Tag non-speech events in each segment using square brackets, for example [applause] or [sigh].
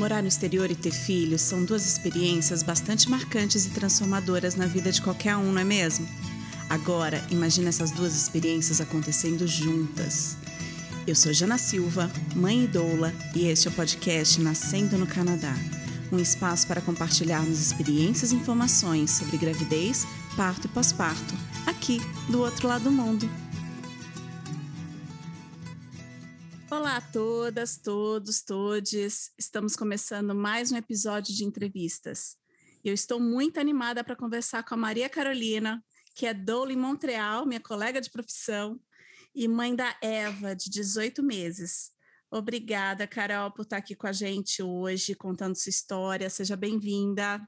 Morar no exterior e ter filhos são duas experiências bastante marcantes e transformadoras na vida de qualquer um, não é mesmo? Agora, imagine essas duas experiências acontecendo juntas. Eu sou Jana Silva, mãe e doula, e este é o podcast Nascendo no Canadá um espaço para compartilharmos experiências e informações sobre gravidez, parto e pós-parto, aqui do outro lado do mundo. Olá a todas, todos, todes. Estamos começando mais um episódio de entrevistas. Eu estou muito animada para conversar com a Maria Carolina, que é doula em Montreal, minha colega de profissão, e mãe da Eva, de 18 meses. Obrigada, Carol, por estar aqui com a gente hoje, contando sua história. Seja bem-vinda.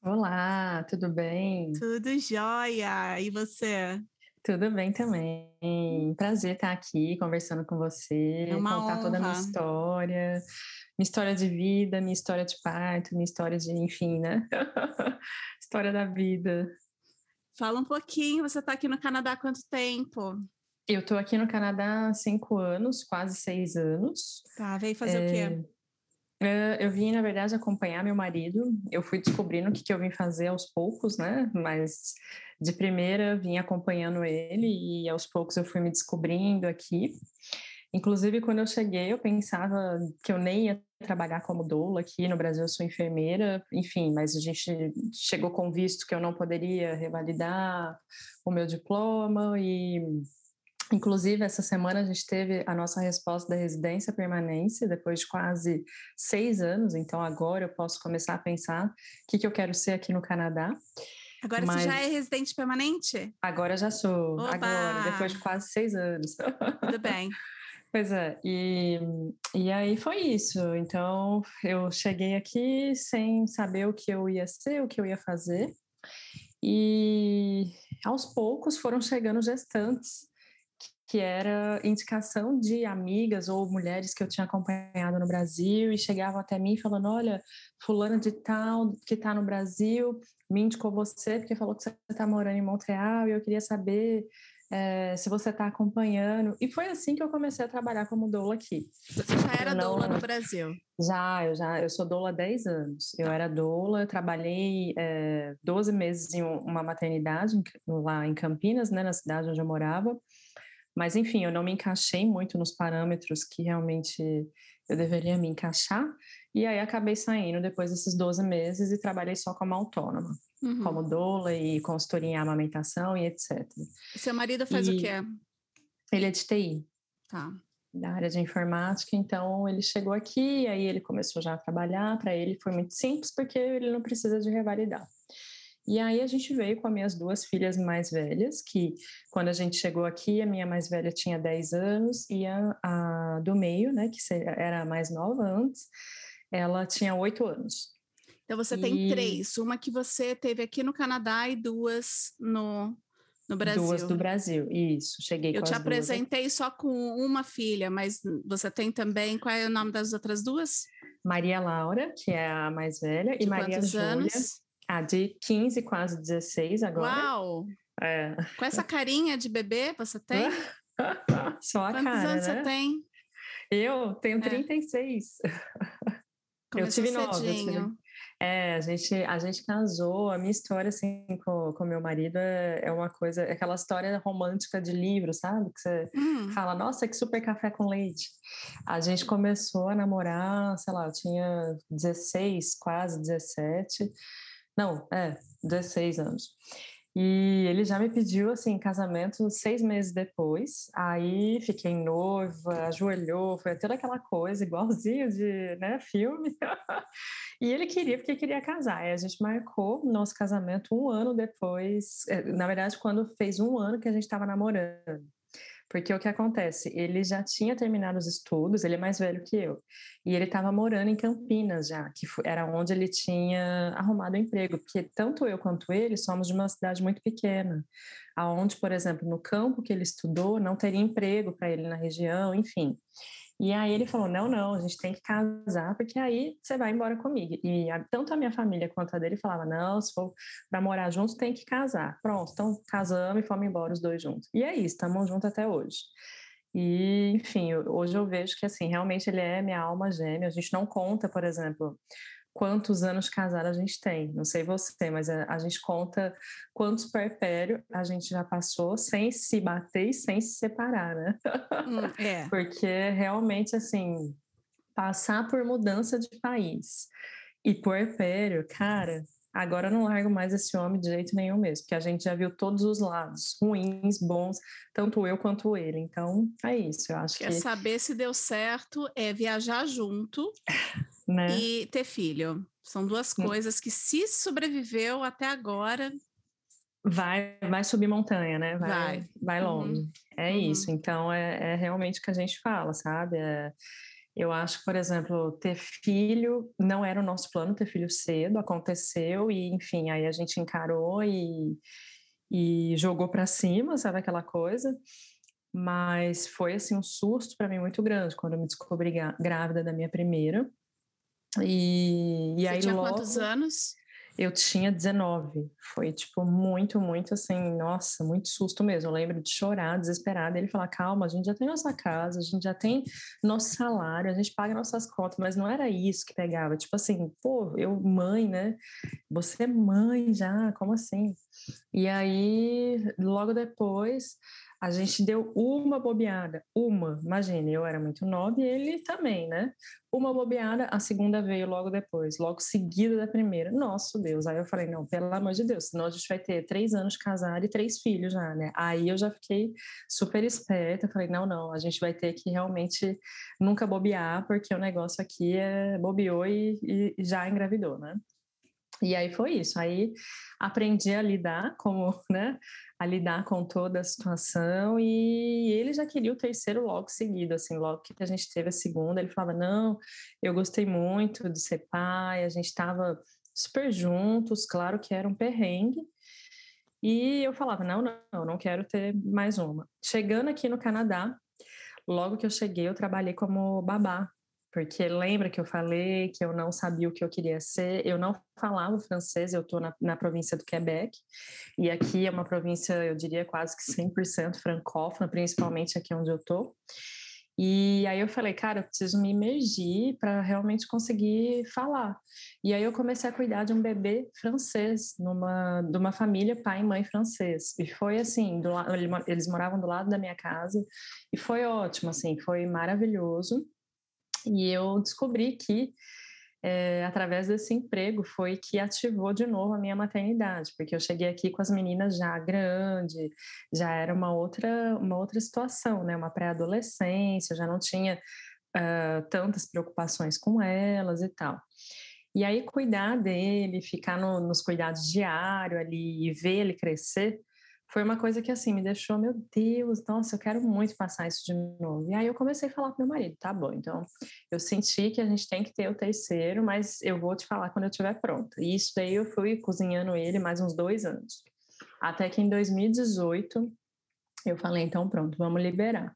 Olá, tudo bem? Tudo jóia. E você? Tudo bem também. Prazer estar aqui conversando com você, é contar honra. toda a minha história, minha história de vida, minha história de parto, minha história de, enfim, né? [laughs] história da vida. Fala um pouquinho, você está aqui no Canadá há quanto tempo? Eu estou aqui no Canadá há cinco anos, quase seis anos. Tá, veio fazer é... o quê? Eu vim, na verdade, acompanhar meu marido. Eu fui descobrindo o que, que eu vim fazer aos poucos, né? Mas de primeira vim acompanhando ele e aos poucos eu fui me descobrindo aqui. Inclusive, quando eu cheguei, eu pensava que eu nem ia trabalhar como doula aqui no Brasil, eu sou enfermeira, enfim, mas a gente chegou com visto que eu não poderia revalidar o meu diploma e Inclusive, essa semana a gente teve a nossa resposta da residência permanência, depois de quase seis anos. Então, agora eu posso começar a pensar o que, que eu quero ser aqui no Canadá. Agora Mas... você já é residente permanente? Agora já sou. Oba! Agora, depois de quase seis anos. Tudo bem. [laughs] Pois é, e, e aí foi isso. Então, eu cheguei aqui sem saber o que eu ia ser, o que eu ia fazer. E aos poucos foram chegando gestantes que era indicação de amigas ou mulheres que eu tinha acompanhado no Brasil e chegavam até mim falando: olha, fulana de tal que está no Brasil me indicou você porque falou que você está morando em Montreal e eu queria saber é, se você está acompanhando. E foi assim que eu comecei a trabalhar como doula aqui. Você já era não... doula no Brasil? Já, eu já, eu sou doula há 10 anos. Eu era doula, eu trabalhei é, 12 meses em uma maternidade lá em Campinas, né, na cidade onde eu morava. Mas, enfim, eu não me encaixei muito nos parâmetros que realmente eu deveria me encaixar. E aí acabei saindo depois desses 12 meses e trabalhei só como autônoma, uhum. como doula e consultoria em amamentação e etc. Seu marido faz e o quê? Ele é de TI. Tá. Da área de informática, então ele chegou aqui, aí ele começou já a trabalhar. Para ele foi muito simples, porque ele não precisa de revalidar. E aí a gente veio com as minhas duas filhas mais velhas, que quando a gente chegou aqui, a minha mais velha tinha 10 anos e a, a do meio, né, que era a mais nova antes, ela tinha 8 anos. Então você e... tem três, uma que você teve aqui no Canadá e duas no, no Brasil. Duas do Brasil, isso. Cheguei Eu te apresentei duas. só com uma filha, mas você tem também, qual é o nome das outras duas? Maria Laura, que é a mais velha, de e Maria Júlia. Anos? Ah, de 15, quase 16 agora. Uau! É. Com essa carinha de bebê você tem? [laughs] Só a Quantos cara, anos né? você tem? Eu tenho 36. É. eu tive nove. É, a gente, a gente casou. A minha história, assim, com, com meu marido é, é uma coisa, é aquela história romântica de livro, sabe? Que você hum. fala, nossa, que super café com leite. A gente começou a namorar, sei lá, eu tinha 16, quase 17. Não, é, 16 anos. E ele já me pediu, assim, casamento seis meses depois. Aí fiquei noiva, ajoelhou, foi toda aquela coisa, igualzinho de né, filme. [laughs] e ele queria, porque queria casar. E a gente marcou nosso casamento um ano depois. Eh, na verdade, quando fez um ano que a gente estava namorando. Porque o que acontece? Ele já tinha terminado os estudos, ele é mais velho que eu, e ele estava morando em Campinas já, que era onde ele tinha arrumado emprego, porque tanto eu quanto ele somos de uma cidade muito pequena, aonde, por exemplo, no campo que ele estudou, não teria emprego para ele na região, enfim. E aí ele falou: não, não, a gente tem que casar, porque aí você vai embora comigo. E a, tanto a minha família quanto a dele falava: não, se for para morar juntos, tem que casar. Pronto, então casamos e fomos embora os dois juntos. E é isso, estamos juntos até hoje. E, enfim, hoje eu vejo que, assim, realmente ele é minha alma gêmea. A gente não conta, por exemplo, quantos anos de casado a gente tem. Não sei você, mas a, a gente conta quantos perpério a gente já passou sem se bater e sem se separar, né? Hum, é. [laughs] Porque realmente, assim, passar por mudança de país e puerpério, cara, agora eu não largo mais esse homem de jeito nenhum mesmo, porque a gente já viu todos os lados, ruins, bons, tanto eu quanto ele. Então, é isso, eu acho Quer que... saber se deu certo é viajar junto [laughs] né? e ter filho. São duas hum. coisas que, se sobreviveu até agora. Vai, vai subir montanha, né? Vai, vai, vai longe. Uhum. É uhum. isso. Então, é, é, realmente o que a gente fala, sabe? É, eu acho que, por exemplo, ter filho não era o nosso plano, ter filho cedo, aconteceu e, enfim, aí a gente encarou e, e jogou para cima, sabe aquela coisa? Mas foi, assim, um susto para mim muito grande quando eu me descobri grávida da minha primeira. E, e Você aí tinha logo, quantos anos? Eu tinha 19. Foi, tipo, muito, muito assim, nossa, muito susto mesmo. Eu lembro de chorar, desesperada. Ele falar: calma, a gente já tem nossa casa, a gente já tem nosso salário, a gente paga nossas contas, mas não era isso que pegava. Tipo assim, pô, eu, mãe, né? Você é mãe já, como assim? E aí, logo depois, a gente deu uma bobeada, uma, imagine, eu era muito nova e ele também, né? Uma bobeada, a segunda veio logo depois, logo seguida da primeira. Nosso Deus, aí eu falei, não, pelo amor de Deus, senão a gente vai ter três anos casado e três filhos já, né? Aí eu já fiquei super esperta, falei, não, não, a gente vai ter que realmente nunca bobear, porque o negócio aqui é bobeou e, e já engravidou, né? E aí foi isso. Aí aprendi a lidar como, né, a lidar com toda a situação e ele já queria o terceiro logo seguido, assim, logo que a gente teve a segunda, ele falava: "Não, eu gostei muito de ser pai, a gente estava super juntos, claro que era um perrengue". E eu falava: "Não, não, não quero ter mais uma". Chegando aqui no Canadá, logo que eu cheguei, eu trabalhei como babá porque lembra que eu falei que eu não sabia o que eu queria ser, eu não falava francês, eu estou na, na, província do Quebec, e aqui é uma província, eu diria, quase que 100% francófona, principalmente aqui onde eu estou. E aí eu falei, cara, eu preciso me imergir para realmente conseguir falar. E aí eu comecei a cuidar de um bebê francês, numa, de uma família pai e mãe francês. E foi assim, do, eles moravam do lado da minha casa, e foi ótimo, assim, foi maravilhoso. E eu descobri que, é, através desse emprego, foi que ativou de novo a minha maternidade, porque eu cheguei aqui com as meninas já grande, já era uma outra, uma outra situação, né? Uma pré-adolescência, já não tinha uh, tantas preocupações com elas e tal. E aí, cuidar dele, ficar no, nos cuidados diários ali e ver ele crescer, foi uma coisa que assim me deixou, meu Deus, nossa, eu quero muito passar isso de novo. E aí eu comecei a falar com meu marido, tá bom, então eu senti que a gente tem que ter o terceiro, mas eu vou te falar quando eu estiver pronta. E isso daí eu fui cozinhando ele mais uns dois anos. Até que em 2018 eu falei, então pronto, vamos liberar.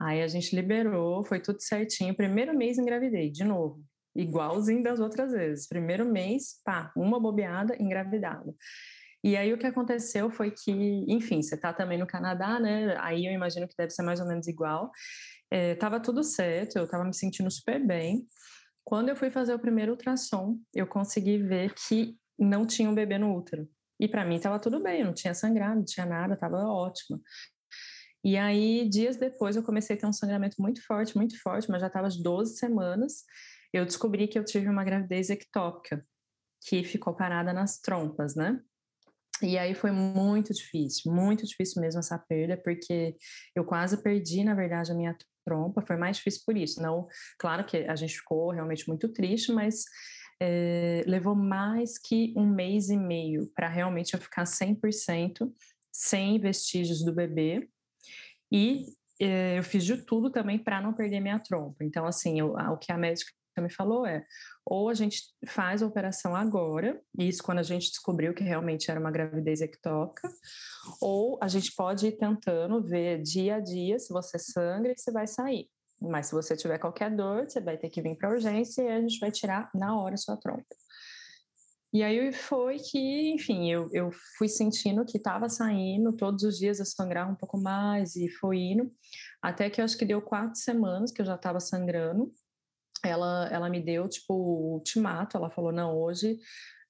Aí a gente liberou, foi tudo certinho. Primeiro mês engravidei, de novo, igualzinho das outras vezes. Primeiro mês, pá, uma bobeada, engravidada. E aí o que aconteceu foi que, enfim, você está também no Canadá, né? Aí eu imagino que deve ser mais ou menos igual. É, tava tudo certo, eu estava me sentindo super bem. Quando eu fui fazer o primeiro ultrassom, eu consegui ver que não tinha um bebê no útero. E para mim estava tudo bem, não tinha sangrado, não tinha nada, estava ótimo. E aí, dias depois, eu comecei a ter um sangramento muito forte, muito forte, mas já estava de 12 semanas. Eu descobri que eu tive uma gravidez ectópica, que ficou parada nas trompas, né? E aí foi muito difícil, muito difícil mesmo essa perda, porque eu quase perdi, na verdade, a minha trompa. Foi mais difícil por isso. Não, claro que a gente ficou realmente muito triste, mas é, levou mais que um mês e meio para realmente eu ficar 100% sem vestígios do bebê. E é, eu fiz de tudo também para não perder minha trompa. Então, assim, eu, o que a médica me falou é: ou a gente faz a operação agora, isso quando a gente descobriu que realmente era uma gravidez ectópica, ou a gente pode ir tentando ver dia a dia se você sangra e se vai sair. Mas se você tiver qualquer dor, você vai ter que vir para urgência e a gente vai tirar na hora sua trompa. E aí foi que, enfim, eu, eu fui sentindo que estava saindo, todos os dias eu sangrava um pouco mais e foi indo, até que eu acho que deu quatro semanas que eu já estava sangrando. Ela, ela me deu, tipo, o ultimato, ela falou, não, hoje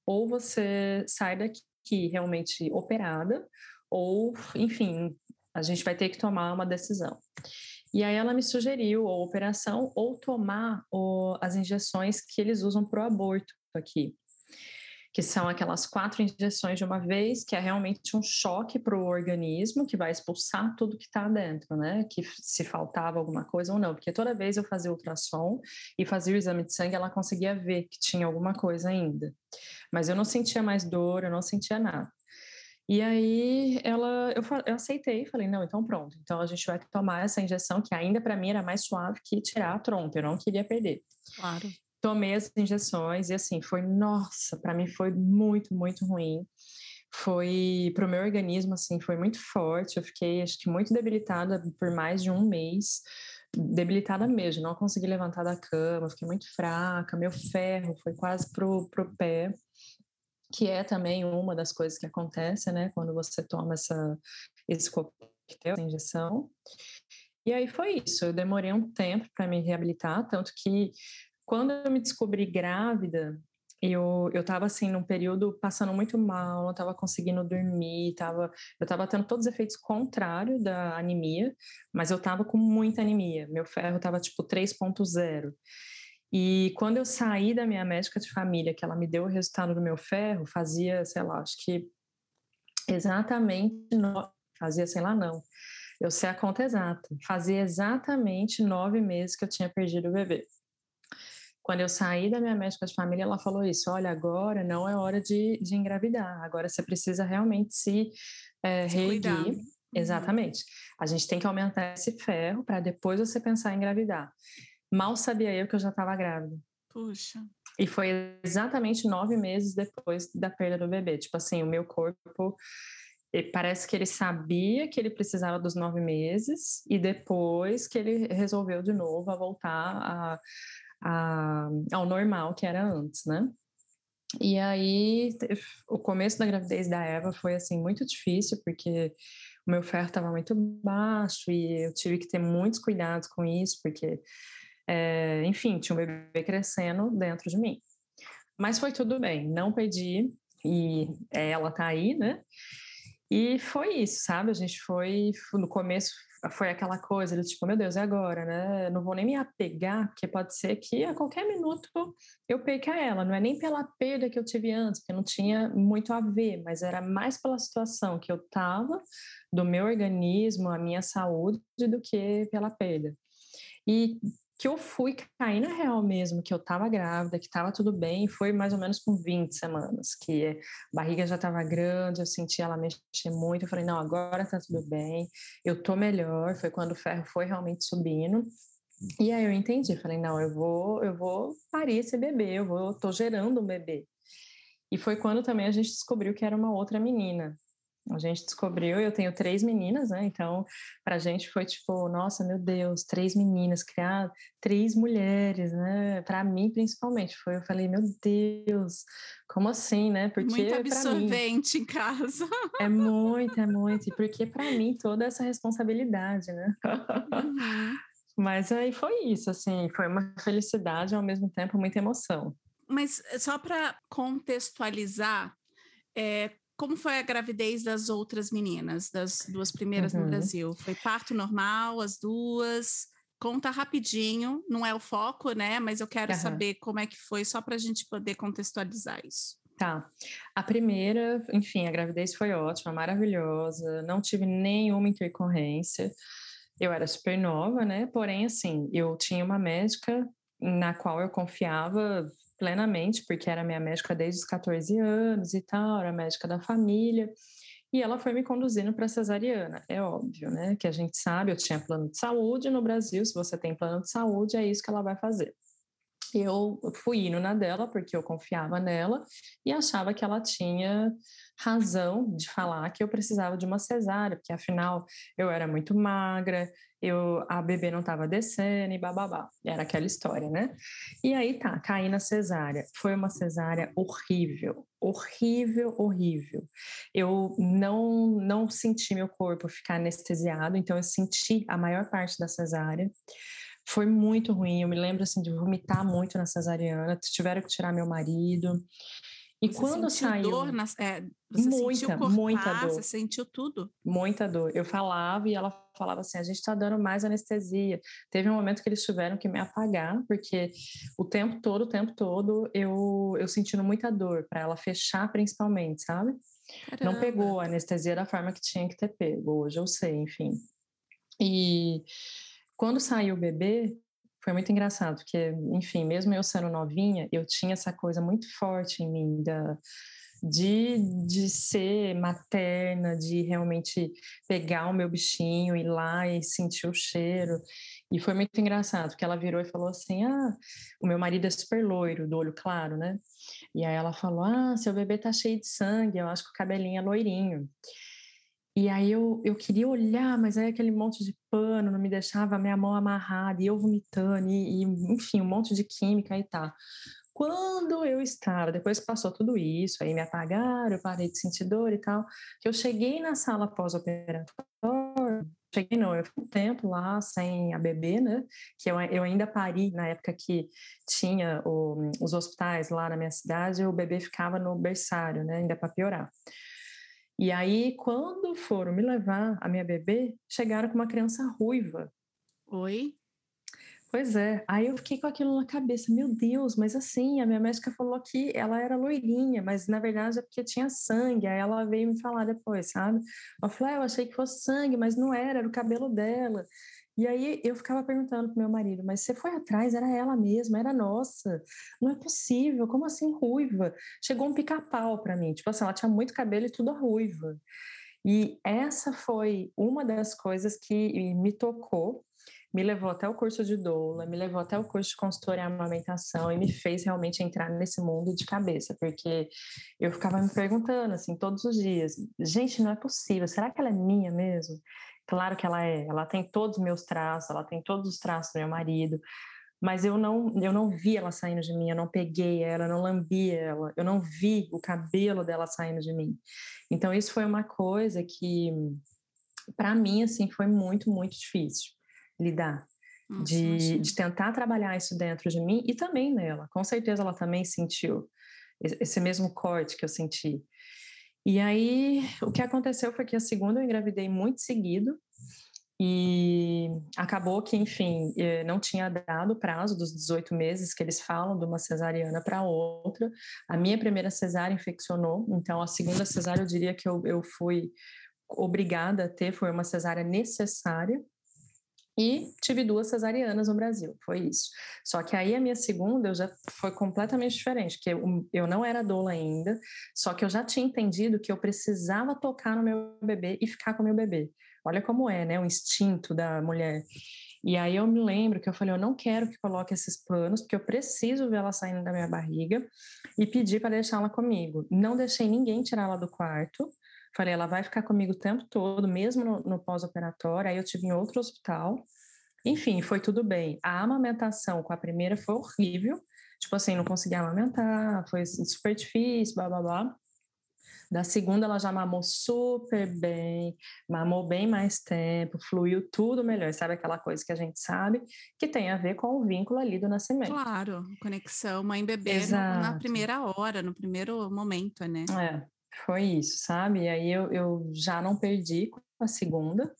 ou você sai daqui realmente operada, ou, enfim, a gente vai ter que tomar uma decisão. E aí ela me sugeriu a operação ou tomar o, as injeções que eles usam para o aborto aqui que são aquelas quatro injeções de uma vez, que é realmente um choque para o organismo, que vai expulsar tudo que está dentro, né? Que se faltava alguma coisa ou não, porque toda vez eu fazia ultrassom e fazia o exame de sangue, ela conseguia ver que tinha alguma coisa ainda. Mas eu não sentia mais dor, eu não sentia nada. E aí ela, eu, eu aceitei, falei, não, então pronto. Então a gente vai tomar essa injeção, que ainda para mim era mais suave que tirar a trompa, eu não queria perder. Claro tomei as injeções e assim, foi, nossa, para mim foi muito, muito ruim. Foi para o meu organismo, assim, foi muito forte. Eu fiquei, acho que, muito debilitada por mais de um mês debilitada mesmo, não consegui levantar da cama, fiquei muito fraca, meu ferro foi quase pro, pro pé, que é também uma das coisas que acontece, né, quando você toma essa, esse coquetel, essa injeção. E aí foi isso, eu demorei um tempo para me reabilitar, tanto que quando eu me descobri grávida, eu eu estava assim num período passando muito mal, não estava conseguindo dormir, tava, eu estava tendo todos os efeitos contrários da anemia, mas eu estava com muita anemia. Meu ferro estava tipo 3.0. E quando eu saí da minha médica de família, que ela me deu o resultado do meu ferro, fazia, sei lá, acho que exatamente no... fazia, sei lá, não. Eu sei a conta exata. Fazia exatamente nove meses que eu tinha perdido o bebê. Quando eu saí da minha médica de família, ela falou isso: olha, agora não é hora de, de engravidar, agora você precisa realmente se é, reerguer. Uhum. Exatamente. A gente tem que aumentar esse ferro para depois você pensar em engravidar. Mal sabia eu que eu já estava grávida. Puxa. E foi exatamente nove meses depois da perda do bebê. Tipo assim, o meu corpo parece que ele sabia que ele precisava dos nove meses e depois que ele resolveu de novo a voltar a, a, ao normal que era antes, né? E aí, o começo da gravidez da Eva foi assim muito difícil, porque o meu ferro estava muito baixo e eu tive que ter muitos cuidados com isso, porque, é, enfim, tinha um bebê crescendo dentro de mim. Mas foi tudo bem, não perdi e ela tá aí, né? E foi isso, sabe? A gente foi, no começo foi aquela coisa do tipo, meu Deus, é agora, né? Não vou nem me apegar, porque pode ser que a qualquer minuto eu perca ela. Não é nem pela perda que eu tive antes, porque não tinha muito a ver, mas era mais pela situação que eu estava, do meu organismo, a minha saúde, do que pela perda. E que eu fui cair na real mesmo, que eu estava grávida, que estava tudo bem, foi mais ou menos com 20 semanas, que a barriga já estava grande, eu senti ela mexer muito, eu falei, não, agora tá tudo bem, eu tô melhor, foi quando o ferro foi realmente subindo, e aí eu entendi, falei, não, eu vou, eu vou parir esse bebê, eu vou, tô gerando um bebê. E foi quando também a gente descobriu que era uma outra menina, a gente descobriu, eu tenho três meninas, né? Então, para a gente foi tipo, nossa, meu Deus, três meninas, criar três mulheres, né? Para mim, principalmente, foi, eu falei, meu Deus, como assim, né? Porque muito absorvente mim, em casa. É muito, é muito. E porque para mim toda essa responsabilidade, né? Uhum. Mas aí foi isso, assim, foi uma felicidade ao mesmo tempo muita emoção. Mas eh, só para contextualizar, é, como foi a gravidez das outras meninas, das duas primeiras uhum. no Brasil? Foi parto normal, as duas? Conta rapidinho, não é o foco, né? Mas eu quero uhum. saber como é que foi, só para a gente poder contextualizar isso. Tá. A primeira, enfim, a gravidez foi ótima, maravilhosa, não tive nenhuma intercorrência. Eu era super nova, né? Porém, assim, eu tinha uma médica na qual eu confiava plenamente, porque era minha médica desde os 14 anos e tal, era médica da família. E ela foi me conduzindo para cesariana. É óbvio, né? Que a gente sabe, eu tinha plano de saúde no Brasil, se você tem plano de saúde, é isso que ela vai fazer. Eu fui indo na dela porque eu confiava nela e achava que ela tinha razão de falar que eu precisava de uma cesárea, porque afinal eu era muito magra, eu a bebê não estava descendo e bababá. Era aquela história, né? E aí tá, caí na cesárea. Foi uma cesárea horrível, horrível, horrível. Eu não não senti meu corpo ficar anestesiado, então eu senti a maior parte da cesárea. Foi muito ruim. Eu me lembro assim de vomitar muito na cesariana. Tiveram que tirar meu marido. E você quando saiu. Dor na, é, você muita, sentiu cortar, muita dor. Você sentiu tudo? Muita dor. Eu falava e ela falava assim: a gente está dando mais anestesia. Teve um momento que eles tiveram que me apagar, porque o tempo todo, o tempo todo, eu, eu sentindo muita dor, para ela fechar principalmente, sabe? Caramba. Não pegou a anestesia da forma que tinha que ter pego. Hoje eu sei, enfim. E quando saiu o bebê, foi muito engraçado, porque, enfim, mesmo eu sendo novinha, eu tinha essa coisa muito forte em mim da, de, de ser materna, de realmente pegar o meu bichinho, ir lá e sentir o cheiro. E foi muito engraçado, porque ela virou e falou assim: Ah, o meu marido é super loiro, do olho claro, né? E aí ela falou: Ah, seu bebê tá cheio de sangue, eu acho que o cabelinho é loirinho. E aí eu, eu queria olhar, mas aí aquele monte de pano não me deixava minha mão amarrada, e eu vomitando, e, e enfim, um monte de química e tal. Quando eu estava, depois passou tudo isso, aí me apagaram, eu parei de sentir dor e tal, que eu cheguei na sala pós-operatória, cheguei não, eu fui um tempo lá sem a bebê, né, que eu, eu ainda pari na época que tinha o, os hospitais lá na minha cidade, o bebê ficava no berçário, né, ainda para piorar. E aí, quando foram me levar a minha bebê, chegaram com uma criança ruiva. Oi? Pois é. Aí eu fiquei com aquilo na cabeça. Meu Deus, mas assim, a minha médica falou que ela era loirinha, mas na verdade é porque tinha sangue. Aí ela veio me falar depois, sabe? Eu falei, ah, eu achei que fosse sangue, mas não era, era o cabelo dela. E aí eu ficava perguntando pro meu marido, mas você foi atrás, era ela mesma, era nossa. Não é possível, como assim ruiva? Chegou um pica-pau para mim, tipo assim, ela tinha muito cabelo e tudo ruiva. E essa foi uma das coisas que me tocou, me levou até o curso de doula, me levou até o curso de consultoria em amamentação e me fez realmente entrar nesse mundo de cabeça, porque eu ficava me perguntando assim todos os dias, gente, não é possível, será que ela é minha mesmo? Claro que ela é, ela tem todos os meus traços, ela tem todos os traços do meu marido, mas eu não, eu não vi ela saindo de mim, eu não peguei ela, eu não lambi ela, eu não vi o cabelo dela saindo de mim. Então isso foi uma coisa que para mim assim foi muito, muito difícil lidar. Nossa, de, de tentar trabalhar isso dentro de mim e também nela. Com certeza ela também sentiu esse mesmo corte que eu senti. E aí, o que aconteceu foi que a segunda eu engravidei muito seguido, e acabou que, enfim, eh, não tinha dado o prazo dos 18 meses que eles falam de uma cesariana para outra. A minha primeira cesárea infeccionou, então a segunda cesárea eu diria que eu, eu fui obrigada a ter, foi uma cesárea necessária, e tive duas cesarianas no Brasil, foi isso. Só que aí a minha segunda eu já foi completamente diferente, que eu, eu não era doula ainda, só que eu já tinha entendido que eu precisava tocar no meu bebê e ficar com o meu bebê. Olha como é, né, o instinto da mulher. E aí eu me lembro que eu falei, eu não quero que coloque esses panos, porque eu preciso ver ela saindo da minha barriga e pedi para deixá-la comigo. Não deixei ninguém tirar ela do quarto, Falei, ela vai ficar comigo o tempo todo, mesmo no, no pós-operatório. Aí eu tive em outro hospital. Enfim, foi tudo bem. A amamentação com a primeira foi horrível. Tipo assim, não conseguia amamentar, foi super difícil, blá blá blá. Da segunda, ela já mamou super bem, mamou bem mais tempo, fluiu tudo melhor. Sabe aquela coisa que a gente sabe que tem a ver com o vínculo ali do nascimento? Claro, conexão mãe-bebê na primeira hora, no primeiro momento, né? É, foi isso, sabe? E aí eu, eu já não perdi com a segunda.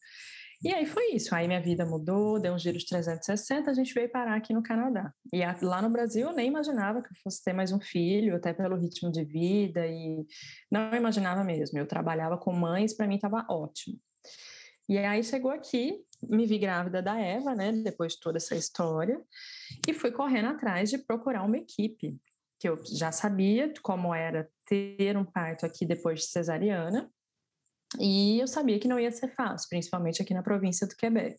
E aí foi isso. Aí minha vida mudou, deu um giro de 360, a gente veio parar aqui no Canadá. E lá no Brasil eu nem imaginava que eu fosse ter mais um filho, até pelo ritmo de vida, e não imaginava mesmo. Eu trabalhava com mães, para mim estava ótimo. E aí chegou aqui, me vi grávida da Eva, né, depois de toda essa história, e fui correndo atrás de procurar uma equipe que eu já sabia como era ter um parto aqui depois de cesariana, e eu sabia que não ia ser fácil, principalmente aqui na província do Quebec.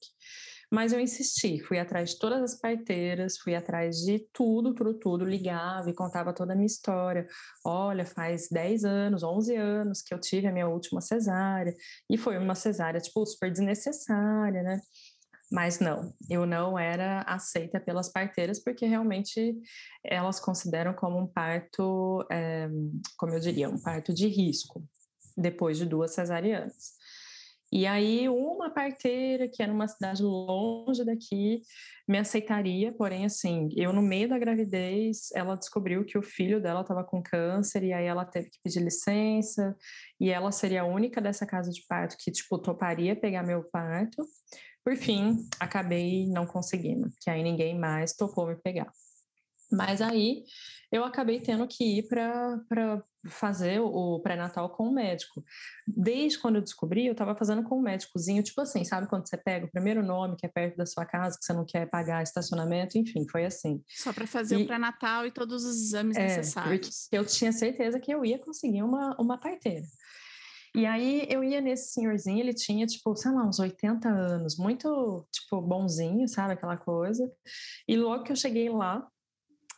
Mas eu insisti, fui atrás de todas as parteiras, fui atrás de tudo, tudo, tudo, ligava e contava toda a minha história. Olha, faz 10 anos, 11 anos que eu tive a minha última cesárea, e foi uma cesárea, tipo, super desnecessária, né? Mas não, eu não era aceita pelas parteiras, porque realmente elas consideram como um parto, é, como eu diria, um parto de risco, depois de duas cesarianas. E aí, uma parteira que era numa cidade longe daqui me aceitaria, porém, assim, eu no meio da gravidez, ela descobriu que o filho dela estava com câncer, e aí ela teve que pedir licença, e ela seria a única dessa casa de parto que, tipo, toparia pegar meu parto. Por fim, acabei não conseguindo, que aí ninguém mais topou me pegar. Mas aí eu acabei tendo que ir para fazer o pré-natal com o médico. Desde quando eu descobri, eu estava fazendo com um médicozinho, tipo assim, sabe quando você pega o primeiro nome que é perto da sua casa, que você não quer pagar estacionamento, enfim, foi assim. Só para fazer e, o pré-natal e todos os exames é, necessários. Eu tinha certeza que eu ia conseguir uma, uma parteira. E aí eu ia nesse senhorzinho, ele tinha, tipo, sei lá, uns 80 anos, muito, tipo, bonzinho, sabe, aquela coisa. E logo que eu cheguei lá,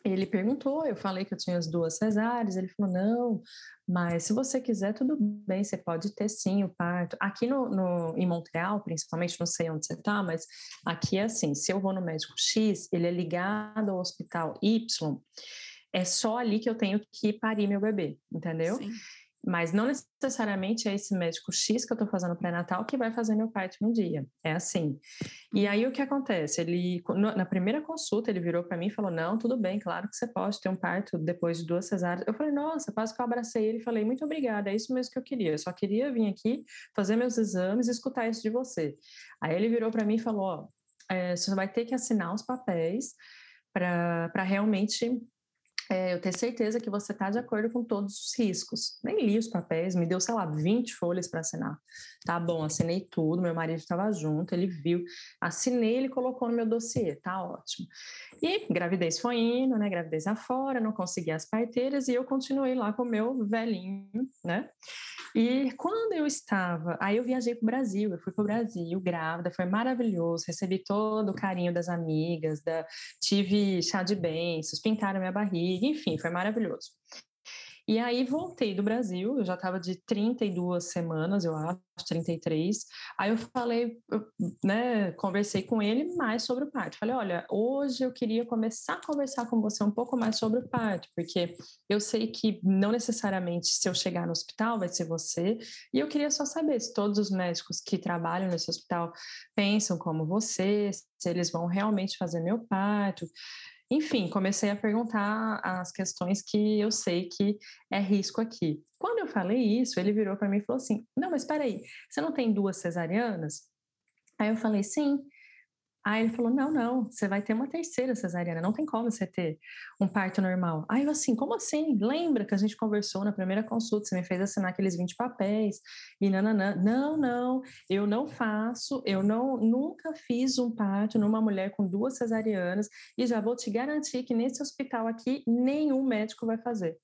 ele perguntou, eu falei que eu tinha as duas cesáreas, ele falou, não, mas se você quiser, tudo bem, você pode ter sim o parto. Aqui no, no em Montreal, principalmente, não sei onde você está, mas aqui é assim, se eu vou no médico X, ele é ligado ao hospital Y, é só ali que eu tenho que parir meu bebê, entendeu? Sim. Mas não necessariamente é esse médico X que eu estou fazendo pré-natal que vai fazer meu parto no dia. É assim. E aí o que acontece? Ele, na primeira consulta, ele virou para mim e falou: Não, tudo bem, claro que você pode ter um parto depois de duas cesáreas. Eu falei: Nossa, quase que eu abracei ele e falei: Muito obrigada, é isso mesmo que eu queria. Eu só queria vir aqui, fazer meus exames e escutar isso de você. Aí ele virou para mim e falou: Ó, é, você vai ter que assinar os papéis para realmente é, eu ter certeza que você está de acordo com todos os riscos. Nem li os papéis, me deu, sei lá, 20 folhas para assinar. Tá bom, assinei tudo, meu marido estava junto, ele viu, assinei, ele colocou no meu dossiê, tá ótimo. E gravidez foi indo, né? Gravidez afora, não consegui as parteiras e eu continuei lá com o meu velhinho, né? E quando eu estava, aí eu viajei para o Brasil, eu fui para o Brasil grávida, foi maravilhoso, recebi todo o carinho das amigas, da, tive chá de bênçãos, pintaram minha barriga, enfim, foi maravilhoso. E aí voltei do Brasil, eu já estava de 32 semanas, eu acho, 33. Aí eu falei, né, conversei com ele mais sobre o parto. Falei, olha, hoje eu queria começar a conversar com você um pouco mais sobre o parto, porque eu sei que não necessariamente se eu chegar no hospital vai ser você, e eu queria só saber se todos os médicos que trabalham nesse hospital pensam como você, se eles vão realmente fazer meu parto. Enfim, comecei a perguntar as questões que eu sei que é risco aqui. Quando eu falei isso, ele virou para mim e falou assim: Não, mas espera aí, você não tem duas cesarianas? Aí eu falei: Sim. Aí ele falou: não, não, você vai ter uma terceira cesariana, não tem como você ter um parto normal. Aí eu assim, como assim? Lembra que a gente conversou na primeira consulta, você me fez assinar aqueles 20 papéis e nananã. Não, não, eu não faço, eu não nunca fiz um parto numa mulher com duas cesarianas e já vou te garantir que nesse hospital aqui nenhum médico vai fazer.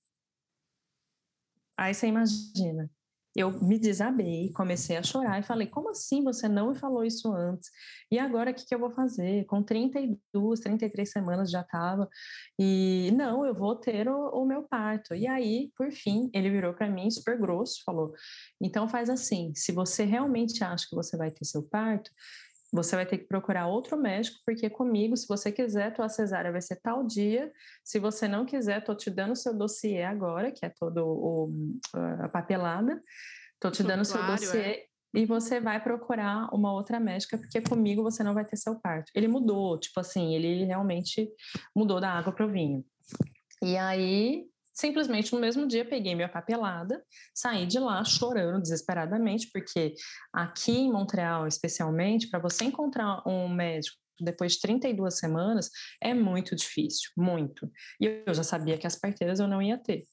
Aí você imagina, eu me desabei, comecei a chorar e falei: como assim você não me falou isso antes? E agora o que, que eu vou fazer? Com 32, 33 semanas já estava, e não, eu vou ter o, o meu parto. E aí, por fim, ele virou para mim super grosso, falou: então faz assim, se você realmente acha que você vai ter seu parto, você vai ter que procurar outro médico, porque comigo, se você quiser, tua cesárea vai ser tal dia. Se você não quiser, tô te dando seu dossiê agora, que é todo o, a papelada. Tô te dando seu dossiê é. e você vai procurar uma outra médica, porque comigo você não vai ter seu parto. Ele mudou, tipo assim, ele realmente mudou da água para o vinho. E aí simplesmente no mesmo dia peguei minha papelada, saí de lá chorando desesperadamente, porque aqui em Montreal, especialmente, para você encontrar um médico depois de 32 semanas é muito difícil, muito. E eu já sabia que as parteiras eu não ia ter.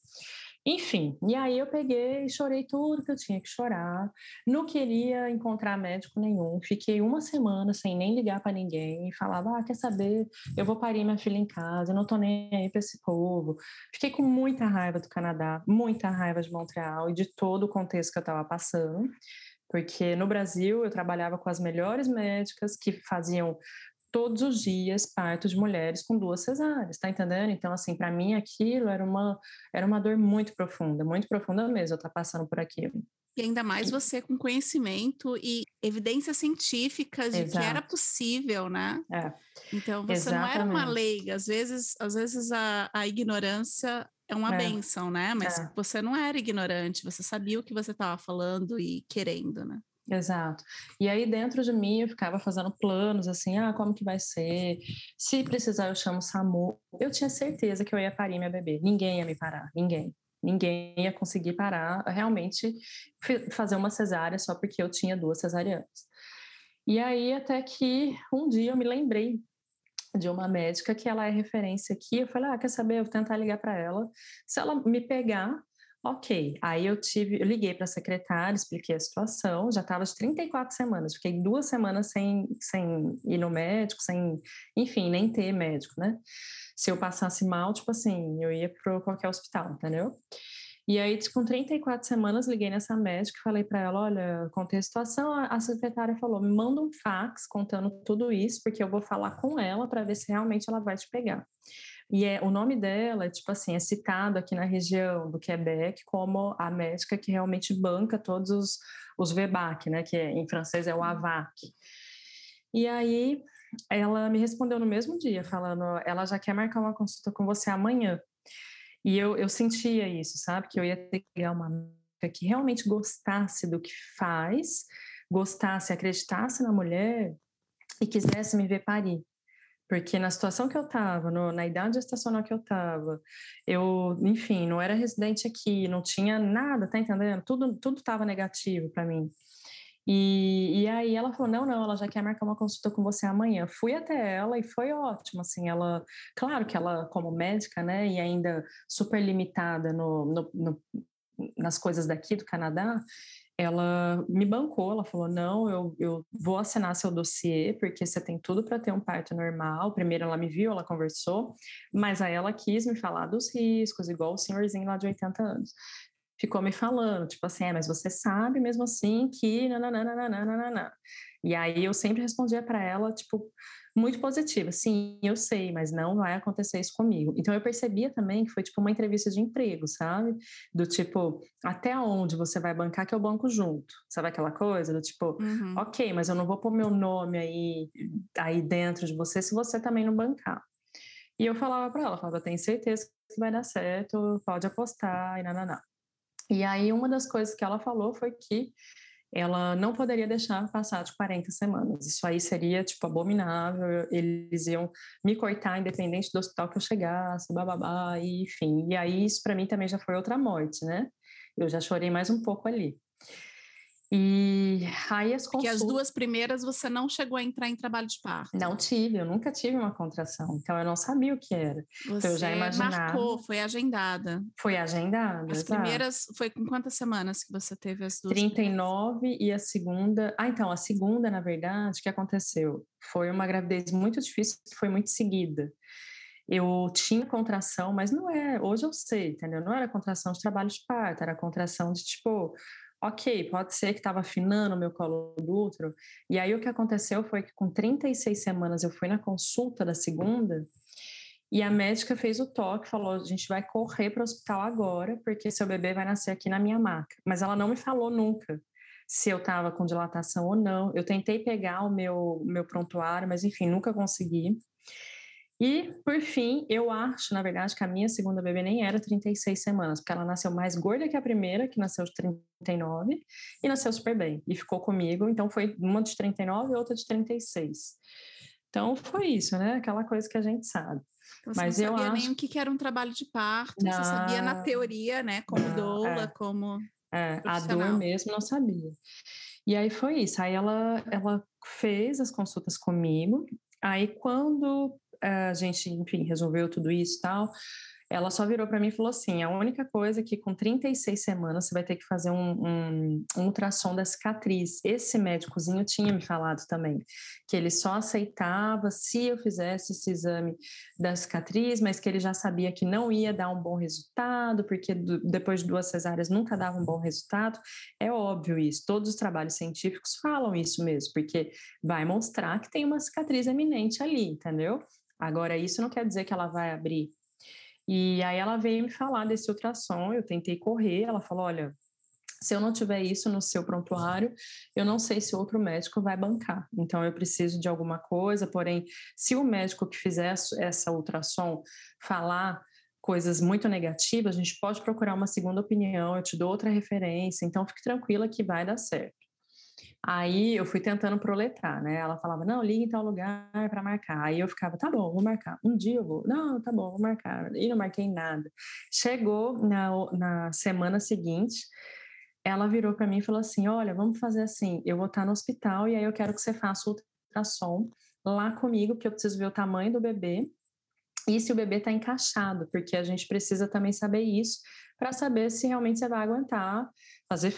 Enfim, e aí eu peguei e chorei tudo que eu tinha que chorar. Não queria encontrar médico nenhum. Fiquei uma semana sem nem ligar para ninguém. Falava, ah, quer saber? Eu vou parir minha filha em casa, não tô nem aí para esse povo. Fiquei com muita raiva do Canadá, muita raiva de Montreal e de todo o contexto que eu estava passando. Porque no Brasil eu trabalhava com as melhores médicas que faziam todos os dias parto de mulheres com duas cesáreas, tá entendendo? Então, assim, para mim aquilo era uma, era uma dor muito profunda, muito profunda mesmo, eu estar tá passando por aquilo. E ainda mais você com conhecimento e evidências científicas de Exato. que era possível, né? É. Então você Exatamente. não era uma leiga. Às vezes, às vezes a, a ignorância é uma é. benção, né? Mas é. você não era ignorante, você sabia o que você estava falando e querendo, né? Exato. E aí dentro de mim eu ficava fazendo planos assim, ah, como que vai ser? Se precisar eu chamo o SAMU. Eu tinha certeza que eu ia parir minha bebê. Ninguém ia me parar, ninguém. Ninguém ia conseguir parar, realmente fazer uma cesárea só porque eu tinha duas cesarianas. E aí até que um dia eu me lembrei de uma médica que ela é referência aqui. Eu falei, ah, quer saber? Eu vou tentar ligar para ela. Se ela me pegar, Ok, aí eu tive, eu liguei para a secretária, expliquei a situação, já estava de 34 semanas, fiquei duas semanas sem, sem ir no médico, sem, enfim, nem ter médico, né? Se eu passasse mal, tipo assim, eu ia para qualquer hospital, entendeu? E aí, com 34 semanas, liguei nessa médica e falei para ela: olha, contei a situação. A secretária falou: me manda um fax contando tudo isso, porque eu vou falar com ela para ver se realmente ela vai te pegar. E é, o nome dela, tipo assim, é citado aqui na região do Quebec como a médica que realmente banca todos os, os VBAC, né? Que é, em francês é o AVAC. E aí ela me respondeu no mesmo dia, falando, ela já quer marcar uma consulta com você amanhã. E eu, eu sentia isso, sabe? Que eu ia ter que pegar uma médica que realmente gostasse do que faz, gostasse, acreditasse na mulher e quisesse me ver parir. Porque na situação que eu estava, na idade estacional que eu estava, eu, enfim, não era residente aqui, não tinha nada, tá entendendo? Tudo tudo estava negativo para mim. E, e aí ela falou, não, não, ela já quer marcar uma consulta com você amanhã. Fui até ela e foi ótimo, assim, ela, claro que ela como médica, né, e ainda super limitada no, no, no nas coisas daqui do Canadá, ela me bancou, ela falou: não, eu, eu vou assinar seu dossiê, porque você tem tudo para ter um parto normal. Primeiro ela me viu, ela conversou, mas aí ela quis me falar dos riscos, igual o senhorzinho lá de 80 anos. Ficou me falando, tipo assim, é, mas você sabe mesmo assim que. Nananana. E aí eu sempre respondia para ela, tipo, muito positiva. Sim, eu sei, mas não vai acontecer isso comigo. Então eu percebia também que foi tipo uma entrevista de emprego, sabe? Do tipo, até onde você vai bancar que eu banco junto. Sabe aquela coisa do tipo, uhum. ok, mas eu não vou pôr meu nome aí, aí dentro de você se você também não bancar. E eu falava para ela, falava, tenho certeza que vai dar certo, pode apostar e nananá. E aí uma das coisas que ela falou foi que ela não poderia deixar passar de 40 semanas. Isso aí seria, tipo, abominável. Eles iam me cortar independente do hospital que eu chegasse, bababá, e, enfim. E aí isso para mim também já foi outra morte, né? Eu já chorei mais um pouco ali. E aí as consultas... Porque as duas primeiras você não chegou a entrar em trabalho de parto. Não tive, eu nunca tive uma contração, então eu não sabia o que era. Você então eu já imaginava... marcou, foi agendada. Foi agendada, As exato. primeiras, foi com quantas semanas que você teve as duas 39 primeiras? e a segunda... Ah, então, a segunda, na verdade, o que aconteceu? Foi uma gravidez muito difícil, foi muito seguida eu tinha contração, mas não é, hoje eu sei, entendeu? Não era contração de trabalho de parto, era contração de tipo ok, pode ser que estava afinando o meu colo do útero. E aí o que aconteceu foi que com 36 semanas eu fui na consulta da segunda e a médica fez o toque, falou: a gente vai correr para o hospital agora, porque seu bebê vai nascer aqui na minha maca. Mas ela não me falou nunca se eu estava com dilatação ou não. Eu tentei pegar o meu, meu prontuário, mas enfim, nunca consegui. E, por fim, eu acho, na verdade, que a minha segunda bebê nem era 36 semanas, porque ela nasceu mais gorda que a primeira, que nasceu de 39, e nasceu super bem. E ficou comigo, então foi uma de 39 e outra de 36. Então foi isso, né? Aquela coisa que a gente sabe. Então, você Mas não sabia eu nem acho... o que era um trabalho de parto, não, você sabia na teoria, né? Como não, doula, é. como. É, a dor mesmo não sabia. E aí foi isso. Aí ela, ela fez as consultas comigo. Aí quando a gente, enfim, resolveu tudo isso e tal. ela só virou para mim e falou assim: a única coisa é que com 36 semanas você vai ter que fazer um, um, um, ultrassom da cicatriz. Esse médicozinho tinha me falado também que ele só aceitava se eu fizesse esse exame da cicatriz, mas que ele já sabia que não ia dar um bom resultado, porque do, depois de duas cesáreas nunca dava um bom resultado. É óbvio isso, todos os trabalhos científicos falam isso mesmo, porque vai mostrar que tem uma cicatriz eminente ali, entendeu? Agora, isso não quer dizer que ela vai abrir e aí ela veio me falar desse ultrassom, eu tentei correr, ela falou, olha, se eu não tiver isso no seu prontuário, eu não sei se outro médico vai bancar. Então eu preciso de alguma coisa, porém, se o médico que fizer essa ultrassom falar coisas muito negativas, a gente pode procurar uma segunda opinião, eu te dou outra referência, então fique tranquila que vai dar certo. Aí eu fui tentando proletrar, né? Ela falava, não, liga em tal lugar para marcar. Aí eu ficava, tá bom, vou marcar. Um dia eu vou. Não, tá bom, vou marcar. E não marquei nada. Chegou na, na semana seguinte, ela virou para mim e falou assim: Olha, vamos fazer assim, eu vou estar no hospital e aí eu quero que você faça o ultrassom lá comigo, porque eu preciso ver o tamanho do bebê e se o bebê está encaixado, porque a gente precisa também saber isso para saber se realmente você vai aguentar fazer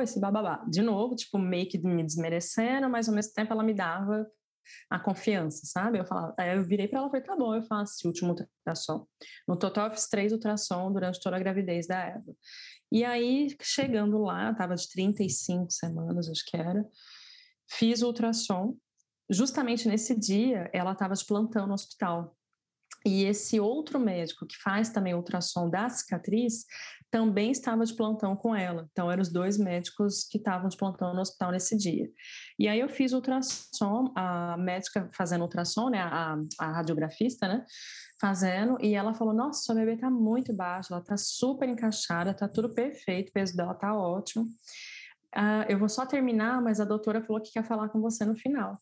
esse bababá. De novo, tipo, meio que me desmerecendo, mas ao mesmo tempo ela me dava a confiança, sabe? Eu falava, eu virei para ela e falei, tá bom, eu faço esse último ultrassom. No total, eu fiz três ultrassom durante toda a gravidez da Eva. E aí, chegando lá, tava de 35 semanas, acho que era, fiz o ultrassom. Justamente nesse dia, ela estava de plantão no hospital. E esse outro médico que faz também ultrassom da cicatriz também estava de plantão com ela. Então, eram os dois médicos que estavam de plantão no hospital nesse dia. E aí eu fiz ultrassom, a médica fazendo ultrassom, né, a, a radiografista, né, fazendo, e ela falou: Nossa, sua bebê está muito baixa, ela está super encaixada, está tudo perfeito, o peso dela está ótimo. Uh, eu vou só terminar, mas a doutora falou que quer falar com você no final.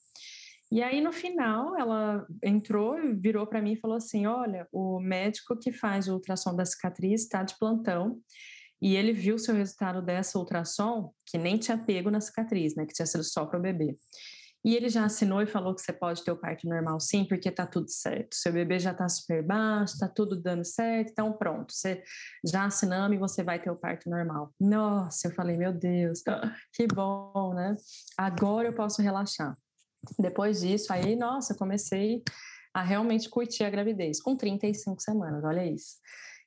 E aí, no final, ela entrou, virou para mim e falou assim: Olha, o médico que faz o ultrassom da cicatriz está de plantão e ele viu o seu resultado dessa ultrassom, que nem tinha pego na cicatriz, né? Que tinha sido só para o bebê. E ele já assinou e falou que você pode ter o parto normal sim, porque tá tudo certo. Seu bebê já tá super baixo, tá tudo dando certo, então pronto, você já assinamos e você vai ter o parto normal. Nossa, eu falei, meu Deus, [laughs] que bom, né? Agora eu posso relaxar. Depois disso, aí, nossa, comecei a realmente curtir a gravidez, com 35 semanas, olha isso.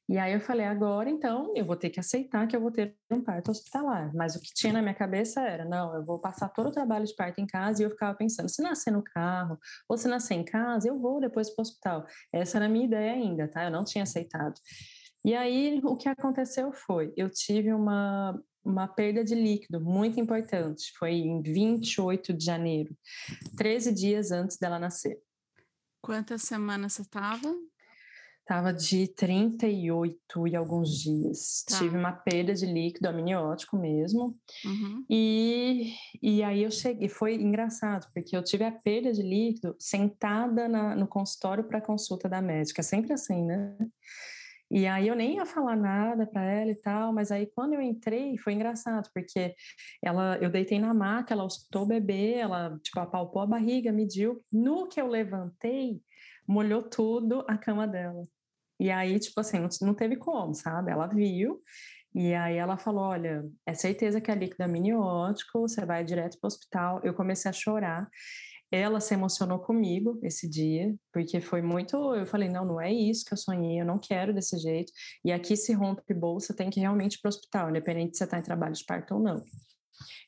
E aí eu falei, agora então eu vou ter que aceitar que eu vou ter um parto hospitalar. Mas o que tinha na minha cabeça era, não, eu vou passar todo o trabalho de parto em casa e eu ficava pensando, se nascer no carro ou se nascer em casa, eu vou depois para o hospital. Essa era a minha ideia ainda, tá? Eu não tinha aceitado. E aí o que aconteceu foi, eu tive uma uma perda de líquido muito importante. Foi em 28 de janeiro, 13 dias antes dela nascer. Quantas semanas você estava? Estava de 38 e alguns dias. Tá. Tive uma perda de líquido amniótico mesmo. Uhum. E, e aí eu cheguei. Foi engraçado, porque eu tive a perda de líquido sentada na, no consultório para consulta da médica. Sempre assim, né? E aí eu nem ia falar nada para ela e tal, mas aí quando eu entrei foi engraçado, porque ela, eu deitei na maca, ela escutou o bebê, ela tipo apalpou a barriga, mediu. No que eu levantei, molhou tudo a cama dela. E aí, tipo assim, não, teve como, sabe? Ela viu, e aí ela falou: Olha, é certeza que é líquido amniótico, você vai direto para o hospital. Eu comecei a chorar. Ela se emocionou comigo esse dia, porque foi muito. Eu falei: não, não é isso que eu sonhei, eu não quero desse jeito. E aqui se rompe bolsa, tem que realmente ir para o hospital, independente se você está em trabalho de parto ou não.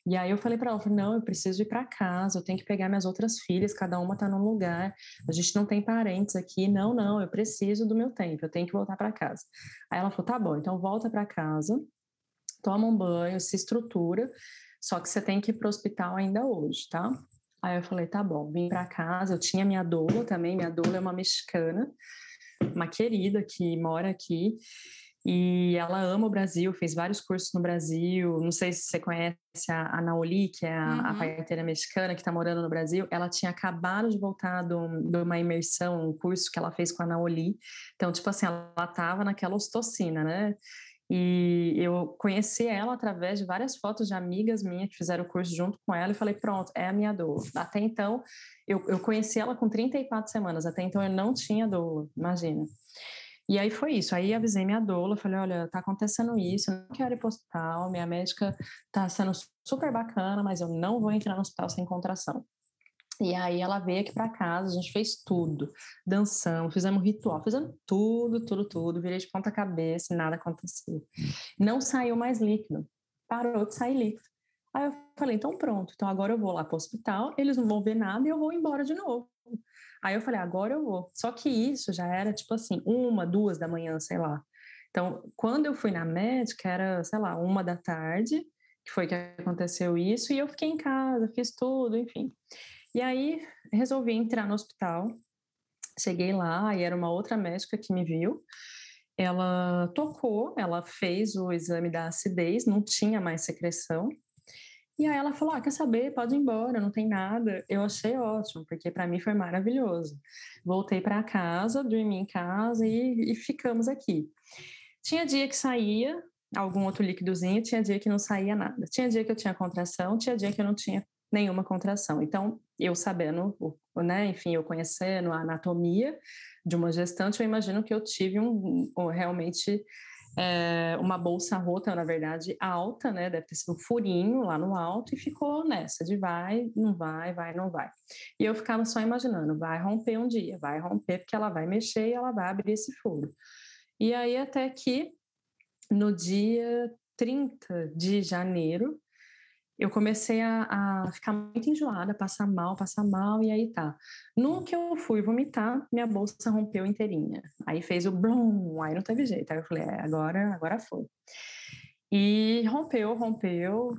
E aí eu falei para ela, não, eu preciso ir para casa, eu tenho que pegar minhas outras filhas, cada uma está num lugar, a gente não tem parentes aqui, não, não, eu preciso do meu tempo, eu tenho que voltar para casa. Aí ela falou, tá bom, então volta para casa, toma um banho, se estrutura, só que você tem que ir para o hospital ainda hoje, tá? Aí eu falei, tá bom, vim para casa, eu tinha minha doula também, minha doula é uma mexicana, uma querida que mora aqui, e ela ama o Brasil, fez vários cursos no Brasil. Não sei se você conhece a, a Naoli, que é a, uhum. a parteira mexicana que está morando no Brasil. Ela tinha acabado de voltar de uma imersão, um curso que ela fez com a Naoli. Então, tipo assim, ela estava naquela ostocina, né? E eu conheci ela através de várias fotos de amigas minhas que fizeram o curso junto com ela e falei: pronto, é a minha dor. Até então, eu, eu conheci ela com 34 semanas, até então eu não tinha dor, imagina. E aí foi isso. Aí avisei minha doula, falei: olha, tá acontecendo isso, eu não quero ir para o hospital, minha médica tá sendo super bacana, mas eu não vou entrar no hospital sem contração. E aí ela veio aqui para casa, a gente fez tudo, dançamos, fizemos ritual, fizemos tudo, tudo, tudo, virei de ponta cabeça, nada aconteceu. Não saiu mais líquido, parou de sair líquido. Aí eu falei, então pronto, então agora eu vou lá para o hospital, eles não vão ver nada e eu vou embora de novo. Aí eu falei, agora eu vou. Só que isso já era tipo assim, uma, duas da manhã, sei lá. Então, quando eu fui na médica, era, sei lá, uma da tarde, que foi que aconteceu isso, e eu fiquei em casa, fiz tudo, enfim. E aí resolvi entrar no hospital. Cheguei lá e era uma outra médica que me viu. Ela tocou, ela fez o exame da acidez, não tinha mais secreção. E aí ela falou: ah, quer saber? Pode ir embora, não tem nada. Eu achei ótimo, porque para mim foi maravilhoso. Voltei para casa, dormi em casa e, e ficamos aqui. Tinha dia que saía algum outro líquidozinho, tinha dia que não saía nada. Tinha dia que eu tinha contração, tinha dia que eu não tinha nenhuma contração. Então, eu sabendo, né, enfim, eu conhecendo a anatomia de uma gestante, eu imagino que eu tive um, um realmente é, uma bolsa rota, na verdade, alta, né? Deve ter sido um furinho lá no alto e ficou nessa de vai, não vai, vai, não vai. E eu ficava só imaginando, vai romper um dia, vai romper porque ela vai mexer e ela vai abrir esse furo. E aí até que no dia 30 de janeiro, eu comecei a, a, ficar muito enjoada, passar mal, passar mal, e aí tá. No que eu fui vomitar, minha bolsa rompeu inteirinha. Aí fez o blum, aí não teve jeito. Aí eu falei, é, agora, agora foi. E rompeu, rompeu.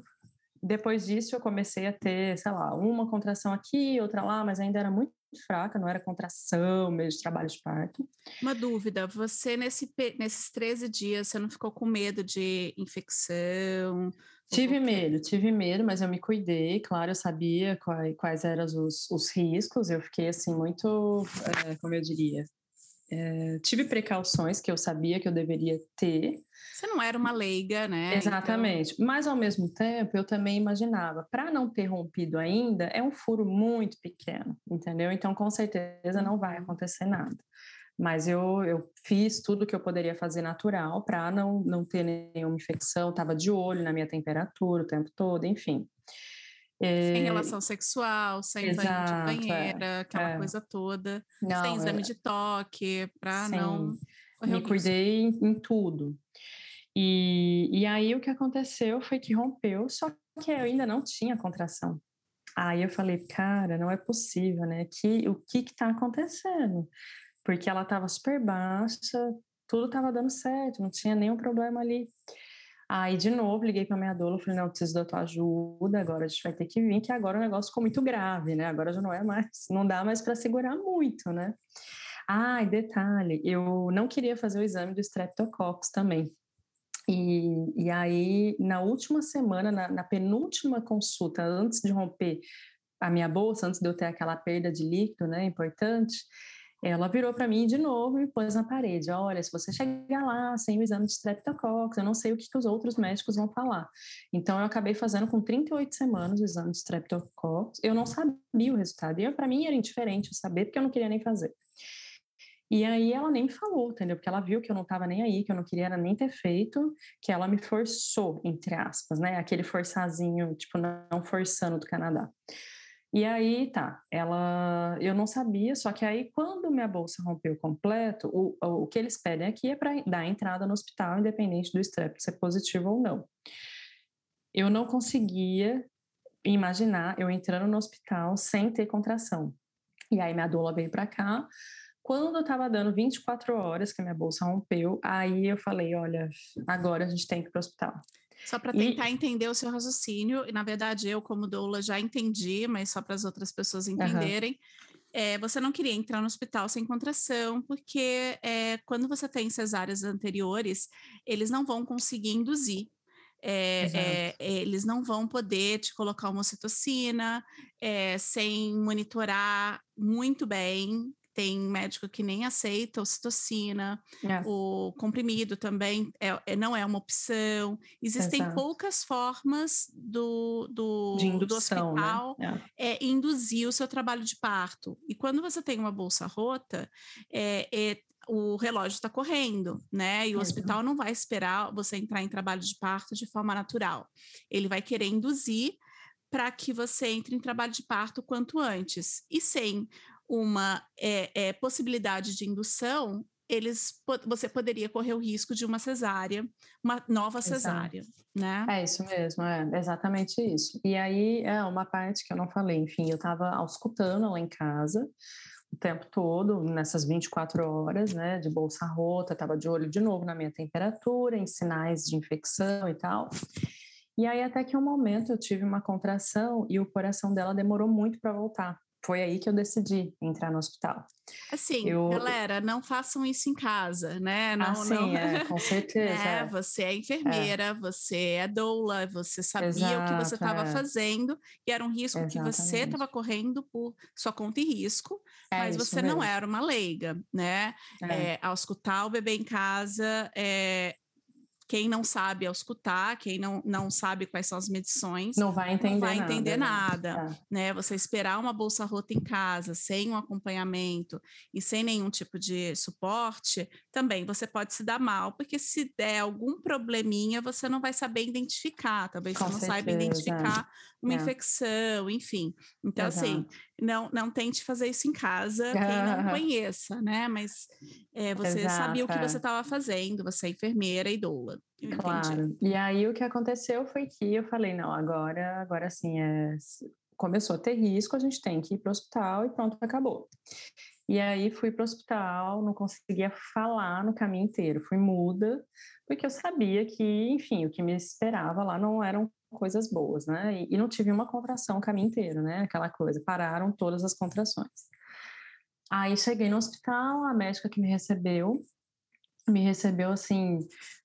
Depois disso, eu comecei a ter, sei lá, uma contração aqui, outra lá, mas ainda era muito fraca, não era contração, mesmo de trabalho de parto. Uma dúvida, você nesse, nesses 13 dias, você não ficou com medo de infecção? Tive medo, tive medo, mas eu me cuidei, claro, eu sabia quais, quais eram os, os riscos, eu fiquei assim muito, é, como eu diria, é, tive precauções que eu sabia que eu deveria ter. Você não era uma leiga, né? Exatamente. Então... Mas, ao mesmo tempo, eu também imaginava, para não ter rompido ainda, é um furo muito pequeno, entendeu? Então, com certeza, não vai uhum. acontecer nada. Mas eu, eu fiz tudo que eu poderia fazer natural para não, não ter nenhuma infecção, estava de olho na minha temperatura o tempo todo, enfim. Sem é, relação sexual, sem Exato, banho de é, banheira, aquela é. coisa toda, não, sem exame de toque, para não. Me cuidei em, em, tudo. E, e aí o que aconteceu foi que rompeu, só que eu ainda não tinha contração. Aí eu falei, cara, não é possível, né? Que, o que está acontecendo? porque ela estava super baixa, tudo estava dando certo, não tinha nenhum problema ali. Aí, de novo, liguei para minha doula, falei, não, preciso da tua ajuda, agora a gente vai ter que vir, que agora o negócio ficou muito grave, né? Agora já não é mais, não dá mais para segurar muito, né? Ah, e detalhe, eu não queria fazer o exame do Streptococcus também. E, e aí, na última semana, na, na penúltima consulta, antes de romper a minha bolsa, antes de eu ter aquela perda de líquido, né, importante, ela virou para mim de novo e pôs na parede: olha, se você chegar lá sem o exame de streptococcus, eu não sei o que, que os outros médicos vão falar. Então, eu acabei fazendo com 38 semanas o exame de streptococcus. Eu não sabia o resultado. E para mim era indiferente saber, porque eu não queria nem fazer. E aí ela nem me falou, entendeu? Porque ela viu que eu não estava nem aí, que eu não queria nem ter feito, que ela me forçou, entre aspas, né? Aquele forçazinho, tipo, não forçando do Canadá. E aí, tá, ela, eu não sabia, só que aí quando minha bolsa rompeu completo, o, o que eles pedem aqui é para dar entrada no hospital, independente do strep ser positivo ou não. Eu não conseguia imaginar eu entrando no hospital sem ter contração. E aí minha doula veio para cá. Quando eu estava dando 24 horas que a minha bolsa rompeu, aí eu falei, olha, agora a gente tem que ir para o hospital. Só para tentar e... entender o seu raciocínio, e na verdade eu, como doula, já entendi, mas só para as outras pessoas entenderem. Uhum. É, você não queria entrar no hospital sem contração, porque é, quando você tem cesáreas anteriores, eles não vão conseguir induzir. É, é, eles não vão poder te colocar uma ocitocina é, sem monitorar muito bem tem médico que nem aceita ocitocina, é. o comprimido também é, é, não é uma opção. Existem Exato. poucas formas do, do, indução, do né? hospital né? é. induzir o seu trabalho de parto. E quando você tem uma bolsa rota, é, é o relógio está correndo, né? E o uhum. hospital não vai esperar você entrar em trabalho de parto de forma natural. Ele vai querer induzir para que você entre em trabalho de parto quanto antes. E sem uma é, é, possibilidade de indução, eles você poderia correr o risco de uma cesárea, uma nova cesárea, Exato. né? É isso mesmo, é exatamente isso. E aí é uma parte que eu não falei, enfim, eu estava auscultando lá em casa o tempo todo, nessas 24 horas, né, de bolsa rota, estava de olho de novo na minha temperatura, em sinais de infecção e tal. E aí até que um momento eu tive uma contração e o coração dela demorou muito para voltar foi aí que eu decidi entrar no hospital. Assim, eu... galera, não façam isso em casa, né? Não, ah, sim, não... É, com certeza. né? Você é enfermeira, é. você é doula, você sabia Exato, o que você estava é. fazendo e era um risco Exatamente. que você estava correndo por sua conta e risco, é mas você mesmo. não era uma leiga, né? É. é. ao escutar o bebê em casa, é, quem não sabe auscultar, quem não, não sabe quais são as medições, não vai entender, não vai entender nada, nada né? né? Você esperar uma bolsa rota em casa, sem um acompanhamento e sem nenhum tipo de suporte, também você pode se dar mal, porque se der algum probleminha, você não vai saber identificar, talvez Com você não certeza. saiba identificar uma é. infecção, enfim. Então, Exato. assim, não, não tente fazer isso em casa, quem não conheça, né? Mas é, você Exato, sabia o que você estava fazendo, você é enfermeira e doula. Claro. E aí o que aconteceu foi que eu falei, não, agora, agora sim, é, começou a ter risco, a gente tem que ir para o hospital e pronto, acabou. E aí fui para o hospital, não conseguia falar no caminho inteiro, fui muda, porque eu sabia que, enfim, o que me esperava lá não eram coisas boas, né? E, e não tive uma contração o caminho inteiro, né? Aquela coisa, pararam todas as contrações. Aí cheguei no hospital, a médica que me recebeu, me recebeu assim,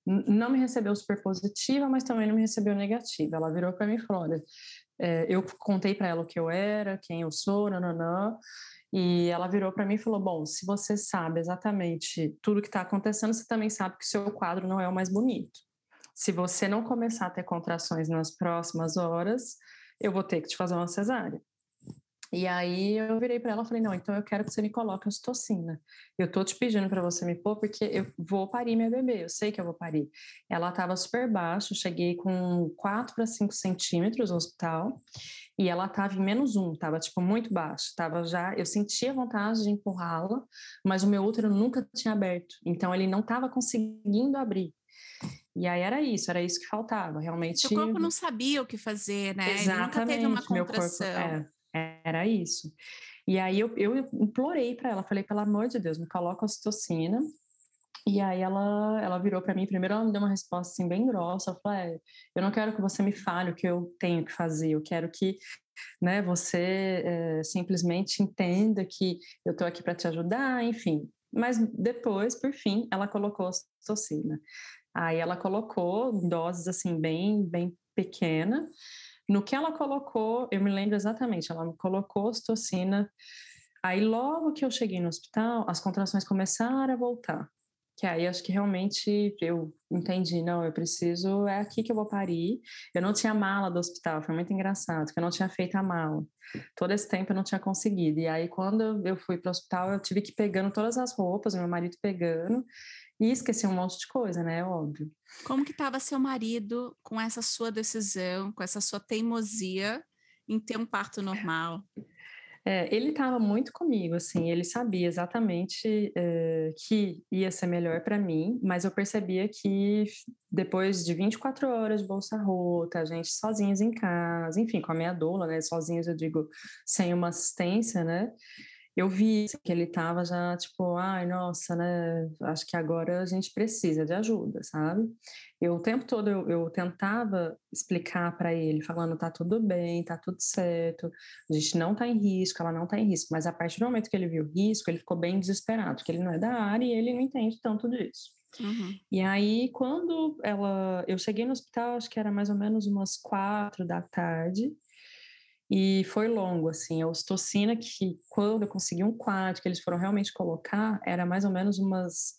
não me recebeu super positiva, mas também não me recebeu negativa. Ela virou para mim e falou: olha, é, eu contei para ela o que eu era, quem eu sou, nananã, e ela virou para mim e falou: Bom, se você sabe exatamente tudo que está acontecendo, você também sabe que o seu quadro não é o mais bonito. Se você não começar a ter contrações nas próximas horas, eu vou ter que te fazer uma cesárea. E aí eu virei para ela e falei: não, então eu quero que você me coloque ocitocina. Eu tô te pedindo para você me pôr porque eu vou parir minha bebê, eu sei que eu vou parir. Ela estava super baixa, cheguei com 4 para 5 centímetros no hospital e ela estava em menos um, estava tipo muito baixa, tava já, eu sentia vontade de empurrá-la, mas o meu útero nunca tinha aberto, então ele não estava conseguindo abrir. E aí era isso, era isso que faltava, realmente. O corpo não sabia o que fazer, né? Exatamente, Ele nunca teve uma contração. Meu corpo, é, era isso. E aí eu, eu implorei para ela, falei, pelo amor de Deus, me coloca ocitocina. E aí ela, ela virou para mim, primeiro ela me deu uma resposta assim bem grossa, falou, é, eu não quero que você me fale o que eu tenho que fazer, eu quero que né, você é, simplesmente entenda que eu estou aqui para te ajudar, enfim. Mas depois, por fim, ela colocou ocitocina. Aí ela colocou doses assim bem bem pequena. No que ela colocou, eu me lembro exatamente, ela colocou ocitocina. Aí logo que eu cheguei no hospital, as contrações começaram a voltar. Que aí acho que realmente eu entendi, não, eu preciso, é aqui que eu vou parir. Eu não tinha mala do hospital, foi muito engraçado, porque eu não tinha feito a mala. Todo esse tempo eu não tinha conseguido. E aí quando eu fui para o hospital, eu tive que ir pegando todas as roupas, meu marido pegando, e esqueci um monte de coisa, né? Óbvio. Como que estava seu marido com essa sua decisão, com essa sua teimosia em ter um parto normal? É, ele estava muito comigo, assim, ele sabia exatamente é, que ia ser melhor para mim, mas eu percebia que depois de 24 horas de bolsa rota, a gente sozinhos em casa, enfim, com a minha doula, né, sozinhos eu digo, sem uma assistência, né, eu vi que ele estava já tipo, ai, nossa, né? Acho que agora a gente precisa de ajuda, sabe? Eu o tempo todo eu, eu tentava explicar para ele, falando tá tudo bem, tá tudo certo, a gente não tá em risco, ela não tá em risco. Mas a partir do momento que ele viu o risco, ele ficou bem desesperado, porque ele não é da área e ele não entende tanto disso. Uhum. E aí, quando ela, eu cheguei no hospital, acho que era mais ou menos umas quatro da tarde. E foi longo, assim, a ostocina que quando eu consegui um quarto, que eles foram realmente colocar, era mais ou menos umas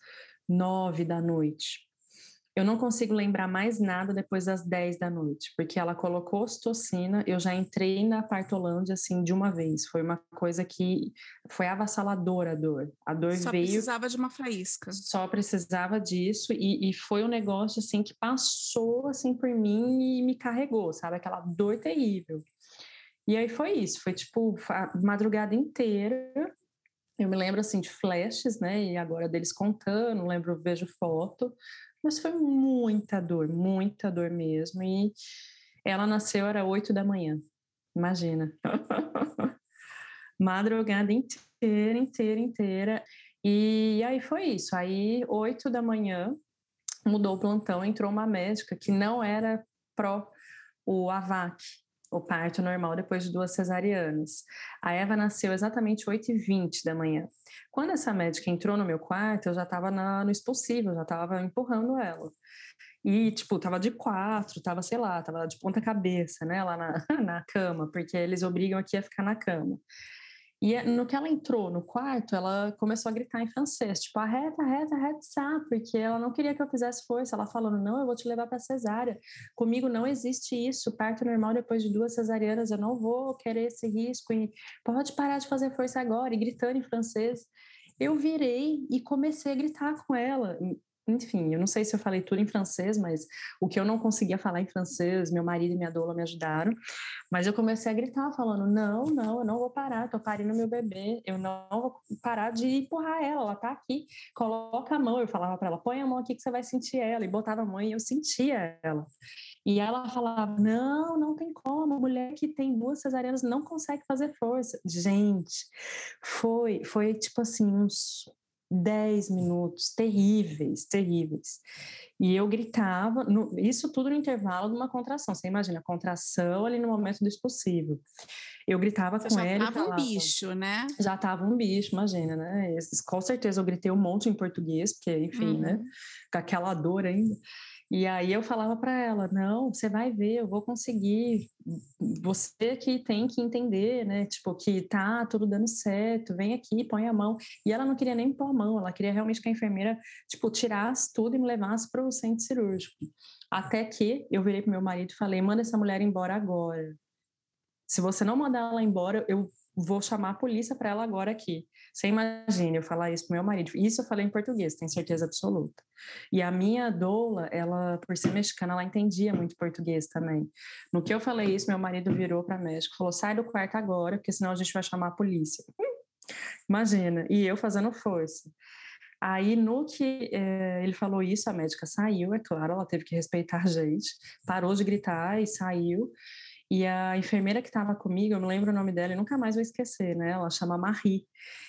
nove da noite. Eu não consigo lembrar mais nada depois das 10 da noite, porque ela colocou ocitocina, eu já entrei na partolândia assim de uma vez. Foi uma coisa que foi avassaladora a dor. A dor só veio. Só precisava de uma faísca. Só precisava disso e, e, foi um negócio assim que passou assim por mim e me carregou, sabe? Aquela dor terrível. E aí foi isso, foi tipo a madrugada inteira. Eu me lembro assim de flashes, né? E agora deles contando, lembro, vejo foto mas foi muita dor, muita dor mesmo. E ela nasceu, era oito da manhã. Imagina. [laughs] Madrugada inteira, inteira, inteira. E aí foi isso. Aí, oito da manhã, mudou o plantão, entrou uma médica que não era pró o AVAC, o parto normal depois de duas cesarianas. A Eva nasceu exatamente 8h20 da manhã. Quando essa médica entrou no meu quarto, eu já estava no expulsivo, já estava empurrando ela. E, tipo, tava de quatro, tava, sei lá, tava de ponta cabeça, né, lá na, [laughs] na cama, porque eles obrigam aqui a ficar na cama. E é, no que ela entrou no quarto, ela começou a gritar em francês, tipo, arreta, arreta, arreta, porque ela não queria que eu fizesse força. Ela falando, não, eu vou te levar para cesárea. Comigo não existe isso, parto normal depois de duas cesarianas, eu não vou querer esse risco. E pode parar de fazer força agora, e gritando em francês. Eu virei e comecei a gritar com ela enfim, eu não sei se eu falei tudo em francês, mas o que eu não conseguia falar em francês, meu marido e minha doula me ajudaram. Mas eu comecei a gritar, falando: não, não, eu não vou parar, tô parindo meu bebê, eu não vou parar de empurrar ela, ela tá aqui, coloca a mão. Eu falava para ela: põe a mão aqui que você vai sentir ela, e botava a mão e eu sentia ela. E ela falava: não, não tem como, mulher que tem duas cesarianas não consegue fazer força. Gente, foi, foi tipo assim, uns 10 minutos terríveis, terríveis. E eu gritava, no, isso tudo no intervalo de uma contração. Você imagina, contração ali no momento do expulsivo. Eu gritava Você com já ele. Já tava um bicho, né? Já tava um bicho, imagina, né? Com certeza eu gritei um monte em português, porque, enfim, né? uhum. né? Com aquela dor ainda. E aí eu falava para ela: não, você vai ver, eu vou conseguir. Você que tem que entender, né? Tipo, que tá tudo dando certo, vem aqui, põe a mão. E ela não queria nem pôr a mão, ela queria realmente que a enfermeira, tipo, tirasse tudo e me levasse para o centro cirúrgico. Até que eu virei pro meu marido e falei: manda essa mulher embora agora. Se você não mandar ela embora, eu vou chamar a polícia para ela agora aqui. Você imagina eu falar isso pro meu marido. Isso eu falei em português, tenho certeza absoluta. E a minha doula, ela, por ser mexicana, ela entendia muito português também. No que eu falei isso, meu marido virou para médico, falou: "Sai do quarto agora, porque senão a gente vai chamar a polícia". Imagina, e eu fazendo força. Aí, no que é, ele falou isso, a médica saiu, é claro, ela teve que respeitar a gente, parou de gritar e saiu. E a enfermeira que estava comigo, eu não lembro o nome dela e nunca mais vou esquecer, né? Ela chama Marie.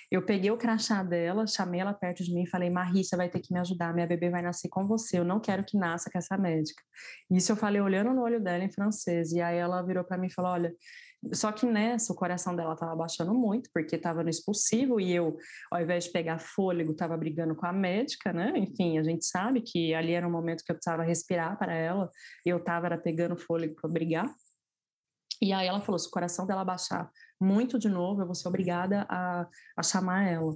Eu peguei o crachá dela, chamei ela perto de mim e falei: Marie, você vai ter que me ajudar, minha bebê vai nascer com você, eu não quero que nasça com essa médica. Isso eu falei olhando no olho dela em francês. E aí ela virou para mim e falou: Olha, só que nessa o coração dela estava baixando muito, porque estava no expulsivo e eu, ao invés de pegar fôlego, estava brigando com a médica, né? Enfim, a gente sabe que ali era um momento que eu precisava respirar para ela, e eu estava pegando fôlego para brigar. E aí ela falou: se o coração dela baixar muito de novo, eu vou ser obrigada a, a chamar ela.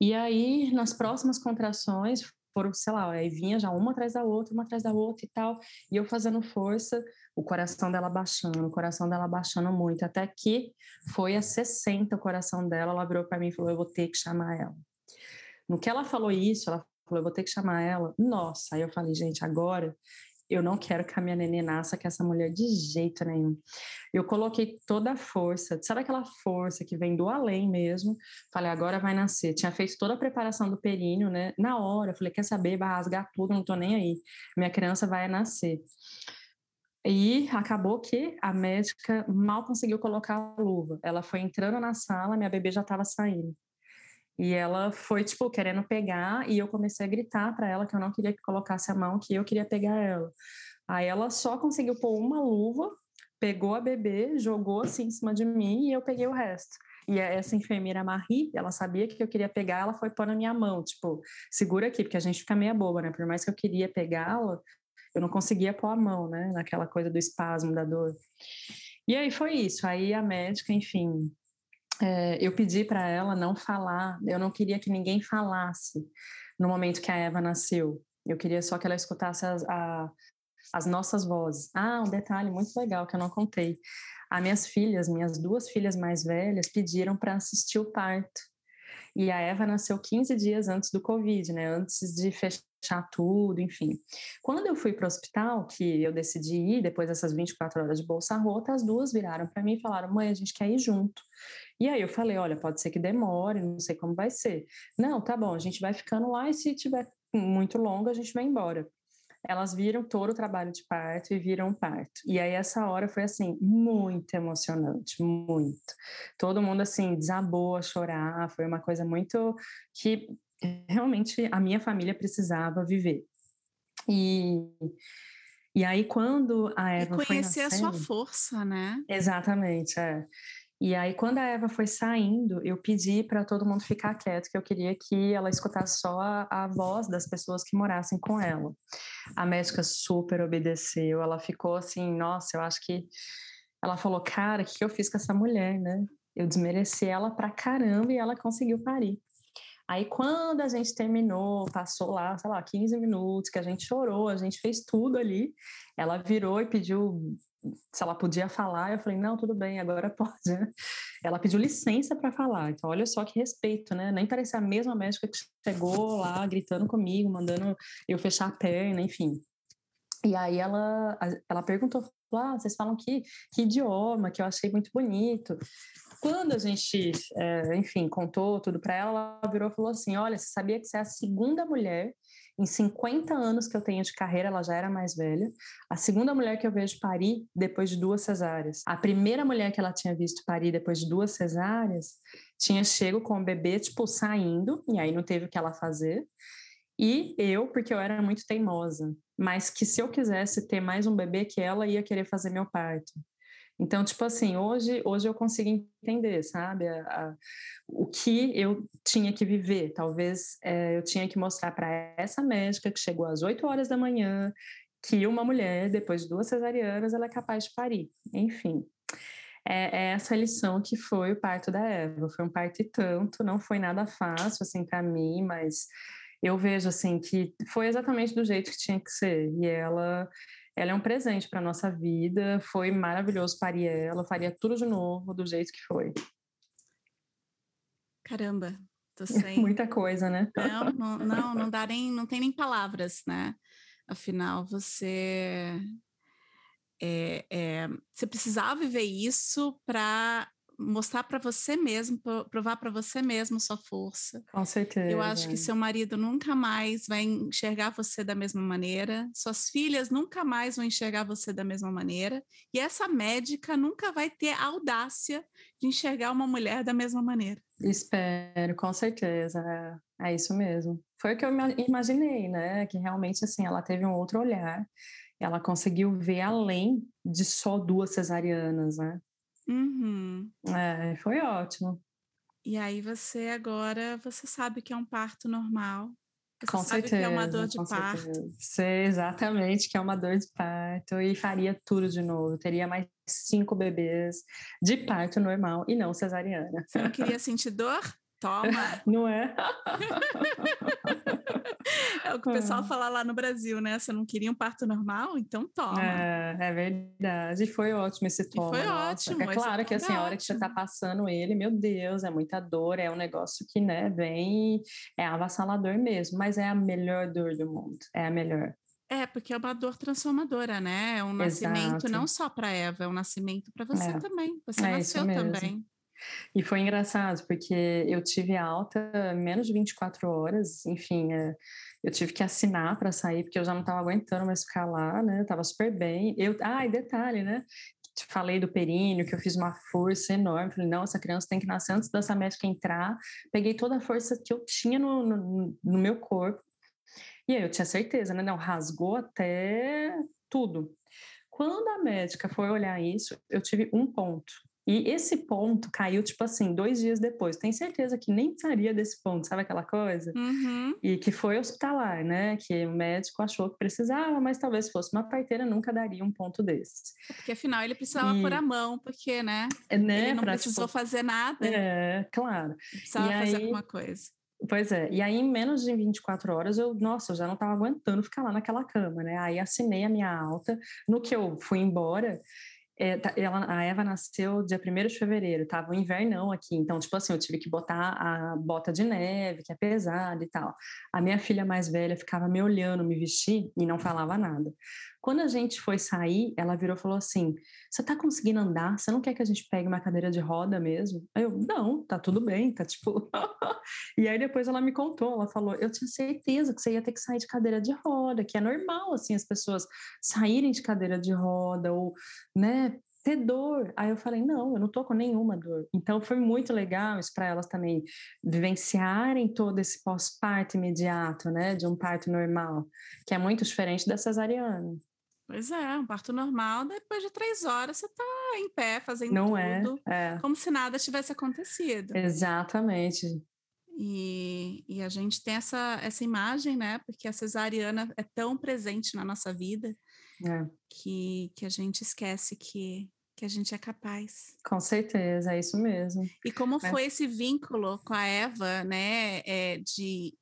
E aí, nas próximas contrações, foram, sei lá, aí vinha já uma atrás da outra, uma atrás da outra e tal, e eu fazendo força, o coração dela baixando, o coração dela baixando muito, até que foi a 60 o coração dela, ela virou para mim e falou: eu vou ter que chamar ela. No que ela falou isso, ela falou: eu vou ter que chamar ela. Nossa, aí eu falei: gente, agora eu não quero que a minha neném nasça com essa mulher de jeito nenhum. Eu coloquei toda a força, sabe aquela força que vem do além mesmo? Falei, agora vai nascer. Tinha feito toda a preparação do períneo, né? Na hora, falei, quer saber? Vai rasgar tudo, não tô nem aí. Minha criança vai nascer. E acabou que a médica mal conseguiu colocar a luva. Ela foi entrando na sala, minha bebê já estava saindo. E ela foi, tipo, querendo pegar, e eu comecei a gritar para ela que eu não queria que colocasse a mão, que eu queria pegar ela. Aí ela só conseguiu pôr uma luva, pegou a bebê, jogou assim em cima de mim e eu peguei o resto. E essa enfermeira Marie, ela sabia que eu queria pegar, ela foi pôr na minha mão, tipo, segura aqui, porque a gente fica meia boba, né? Por mais que eu queria pegá-la, eu não conseguia pôr a mão, né? Naquela coisa do espasmo, da dor. E aí foi isso. Aí a médica, enfim, é, eu pedi para ela não falar, eu não queria que ninguém falasse no momento que a Eva nasceu, Eu queria só que ela escutasse as, a, as nossas vozes. Ah, um detalhe muito legal que eu não contei. As minhas filhas, minhas duas filhas mais velhas, pediram para assistir o parto. E a Eva nasceu 15 dias antes do Covid, né? Antes de fechar tudo, enfim. Quando eu fui para o hospital, que eu decidi ir, depois dessas 24 horas de bolsa rota, as duas viraram para mim e falaram: mãe, a gente quer ir junto. E aí eu falei: olha, pode ser que demore, não sei como vai ser. Não, tá bom, a gente vai ficando lá e se tiver muito longo, a gente vai embora elas viram todo o trabalho de parto e viram parto. E aí essa hora foi assim muito emocionante, muito. Todo mundo assim desabou a chorar, foi uma coisa muito que realmente a minha família precisava viver. E e aí quando a Eva e conhecer a sua força, né? Exatamente, é. E aí, quando a Eva foi saindo, eu pedi para todo mundo ficar quieto, que eu queria que ela escutasse só a, a, voz das pessoas que morassem com ela. A médica super obedeceu, ela ficou assim, nossa, eu acho que. Ela falou, cara, o que eu fiz com essa mulher, né? Eu desmereci ela pra caramba e ela conseguiu parir. Aí, quando a gente terminou, passou lá, sei lá, 15 minutos, que a gente chorou, a gente fez tudo ali, ela virou e pediu se ela podia falar, eu falei, não, tudo bem, agora [laughs] pode, né? Ela pediu licença para falar, então olha só que respeito, né? Nem parecia a mesma médica que chegou lá gritando comigo, mandando eu fechar a perna, enfim. E aí ela, ela perguntou, ah, vocês falam que, que idioma, que eu achei muito bonito. Quando a gente, é, enfim, contou tudo para ela, ela virou e falou assim, olha, você sabia que você é a segunda mulher em 50 anos que eu tenho de carreira, ela já era mais velha. A segunda mulher que eu vejo parir depois de duas cesáreas. A primeira mulher que ela tinha visto parir depois de duas cesáreas tinha chego com o bebê, tipo, saindo, e aí não teve o que ela fazer. E eu, porque eu era muito teimosa, mas que se eu quisesse ter mais um bebê, que ela ia querer fazer meu parto. Então, tipo assim, hoje, hoje eu consigo entender, sabe, a, a, o que eu tinha que viver. Talvez é, eu tinha que mostrar para essa médica que chegou às 8 horas da manhã que uma mulher, depois de duas cesarianas, ela é capaz de parir. Enfim, é, é essa lição que foi o parto da Eva. Foi um parto e tanto, não foi nada fácil, assim, para mim, mas eu vejo, assim, que foi exatamente do jeito que tinha que ser. E ela ela é um presente para nossa vida. Foi maravilhoso parir ela. faria tudo de novo do jeito que foi. Caramba, tô [laughs] sem muita coisa, né? Não, não, não, não dá nem, não tem nem palavras, né? Afinal, você é, é, você precisava viver isso para mostrar para você mesmo, provar para você mesmo sua força. Com certeza. Eu acho que seu marido nunca mais vai enxergar você da mesma maneira, suas filhas nunca mais vão enxergar você da mesma maneira, e essa médica nunca vai ter a audácia de enxergar uma mulher da mesma maneira. Espero, com certeza. É, é isso mesmo. Foi o que eu imaginei, né? Que realmente assim ela teve um outro olhar. Ela conseguiu ver além de só duas cesarianas, né? Uhum. É, foi ótimo. E aí você agora, você sabe que é um parto normal. Você com sabe certeza, que é uma dor de parto. Sei exatamente que é uma dor de parto e faria tudo de novo. Teria mais cinco bebês de parto normal e não cesariana. Você não queria [laughs] sentir dor? Toma! [laughs] Não é? [laughs] É o que o pessoal é. fala lá no Brasil, né? Você não queria um parto normal? Então toma. É, é verdade. Foi ótimo esse toma. E foi nossa. ótimo. É claro que assim, a hora que você tá passando ele, meu Deus, é muita dor, é um negócio que, né, vem, é avassalador mesmo, mas é a melhor dor do mundo. É a melhor. É, porque é uma dor transformadora, né? É um nascimento Exato. não só para Eva, é um nascimento para você é. também. Você é nasceu também. E foi engraçado, porque eu tive alta menos de 24 horas, enfim, é, eu tive que assinar para sair, porque eu já não estava aguentando mais ficar lá, né? Tava super bem. Eu, ah, e detalhe, né? Falei do períneo, que eu fiz uma força enorme. Falei, não, essa criança tem que nascer antes dessa médica entrar. Peguei toda a força que eu tinha no, no, no meu corpo. E aí eu tinha certeza, né? Não, rasgou até tudo. Quando a médica foi olhar isso, eu tive um ponto. E esse ponto caiu, tipo assim, dois dias depois. Tenho certeza que nem precisaria desse ponto, sabe aquela coisa? Uhum. E que foi hospitalar, né? Que o médico achou que precisava, mas talvez fosse uma parteira, nunca daria um ponto desse. Porque afinal ele precisava e... pôr a mão, porque, né? É, né? Ele não pra, precisou tipo... fazer nada. É, claro. Precisava e fazer aí... alguma coisa. Pois é, e aí em menos de 24 horas eu, nossa, eu já não estava aguentando ficar lá naquela cama, né? Aí assinei a minha alta. No que eu fui embora, é, ela, a Eva nasceu dia 1 de fevereiro, tava o um invernão aqui, então, tipo assim, eu tive que botar a bota de neve, que é pesada e tal. A minha filha mais velha ficava me olhando me vestir e não falava nada. Quando a gente foi sair, ela virou e falou assim: Você tá conseguindo andar? Você não quer que a gente pegue uma cadeira de roda mesmo? Aí eu, não, tá tudo bem, tá tipo. [laughs] e aí depois ela me contou, ela falou: Eu tinha certeza que você ia ter que sair de cadeira de roda, que é normal, assim, as pessoas saírem de cadeira de roda ou, né, ter dor. Aí eu falei, não, eu não tô com nenhuma dor. Então foi muito legal isso para elas também vivenciarem todo esse pós-parto imediato, né, de um parto normal, que é muito diferente da cesariana. Pois é, um parto normal, depois de três horas você está em pé fazendo Não é, tudo, é, é. como se nada tivesse acontecido. Exatamente. E, e, a gente tem essa, essa imagem, né? Porque a cesariana é tão presente na nossa vida é. que, que a gente esquece que, que a gente é capaz. Com certeza, é isso mesmo. E como é. foi esse vínculo com a Eva, né? É, de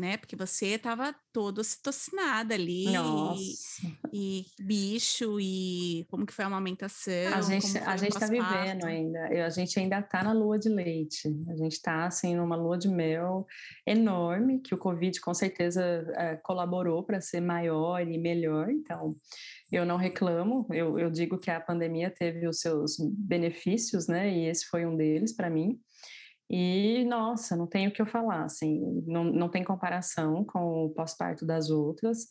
né? Porque você estava todo citocinada ali. Nossa. E, e, bicho, e como que foi a amamentação? A gente, a gente está vivendo ainda. A gente ainda está na lua de leite. A gente está, assim, numa lua de mel enorme, que o Covid com certeza é, colaborou para ser maior e melhor. Então, eu não reclamo. Eu, eu digo que a pandemia teve os seus benefícios, né? E esse foi um deles para mim. E, nossa, não tenho o que eu falar, assim, não, não tem comparação com o pós-parto das outras.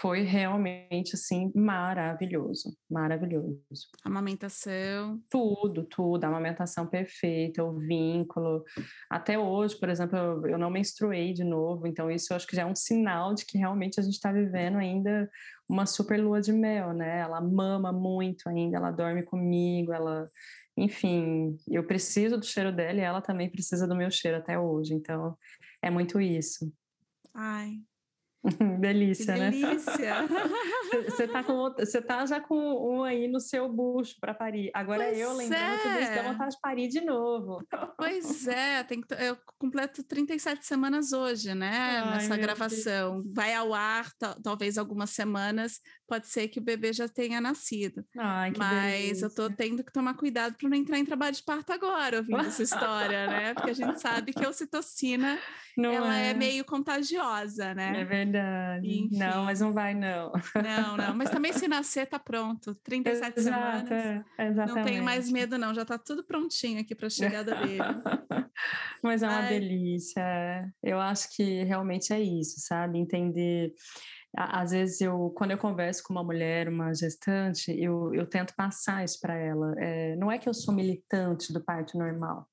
Foi realmente, assim, maravilhoso, maravilhoso. Amamentação. Tudo, tudo, a amamentação perfeita, o vínculo. Até hoje, por exemplo, eu, eu não menstruei de novo, então isso eu acho que já é um sinal de que realmente a gente está vivendo ainda uma super lua de mel, né? Ela mama muito ainda, ela dorme comigo, ela enfim, eu preciso do cheiro dela e ela também precisa do meu cheiro até hoje. Então, é muito isso. Ai, [laughs] delícia, que né? Delícia! [laughs] Você tá, com, você tá já com um aí no seu bucho para parir. Agora pois eu lembrando é. tudo isso, dá vontade de parir de novo. Pois [laughs] é, tem que, eu completo 37 semanas hoje, né? Ai, nessa gravação. Deus. Vai ao ar, talvez algumas semanas, pode ser que o bebê já tenha nascido. Ai, Mas delícia. eu tô tendo que tomar cuidado para não entrar em trabalho de parto agora, ouvindo essa história, né? Porque a gente sabe que a ocitocina [laughs] não ela é. é. meio contagiosa, né? É verdade. Enfim. Não, mas não vai, não. Não, não. Mas [laughs] também se nascer, tá pronto. 37 Exato, semanas. É, exatamente. Não tenho mais medo, não. Já tá tudo prontinho aqui para a chegada dele. [laughs] mas é uma Ai. delícia. É. Eu acho que realmente é isso, sabe? Entender às vezes eu quando eu converso com uma mulher uma gestante eu, eu tento passar isso para ela é, não é que eu sou militante do parto normal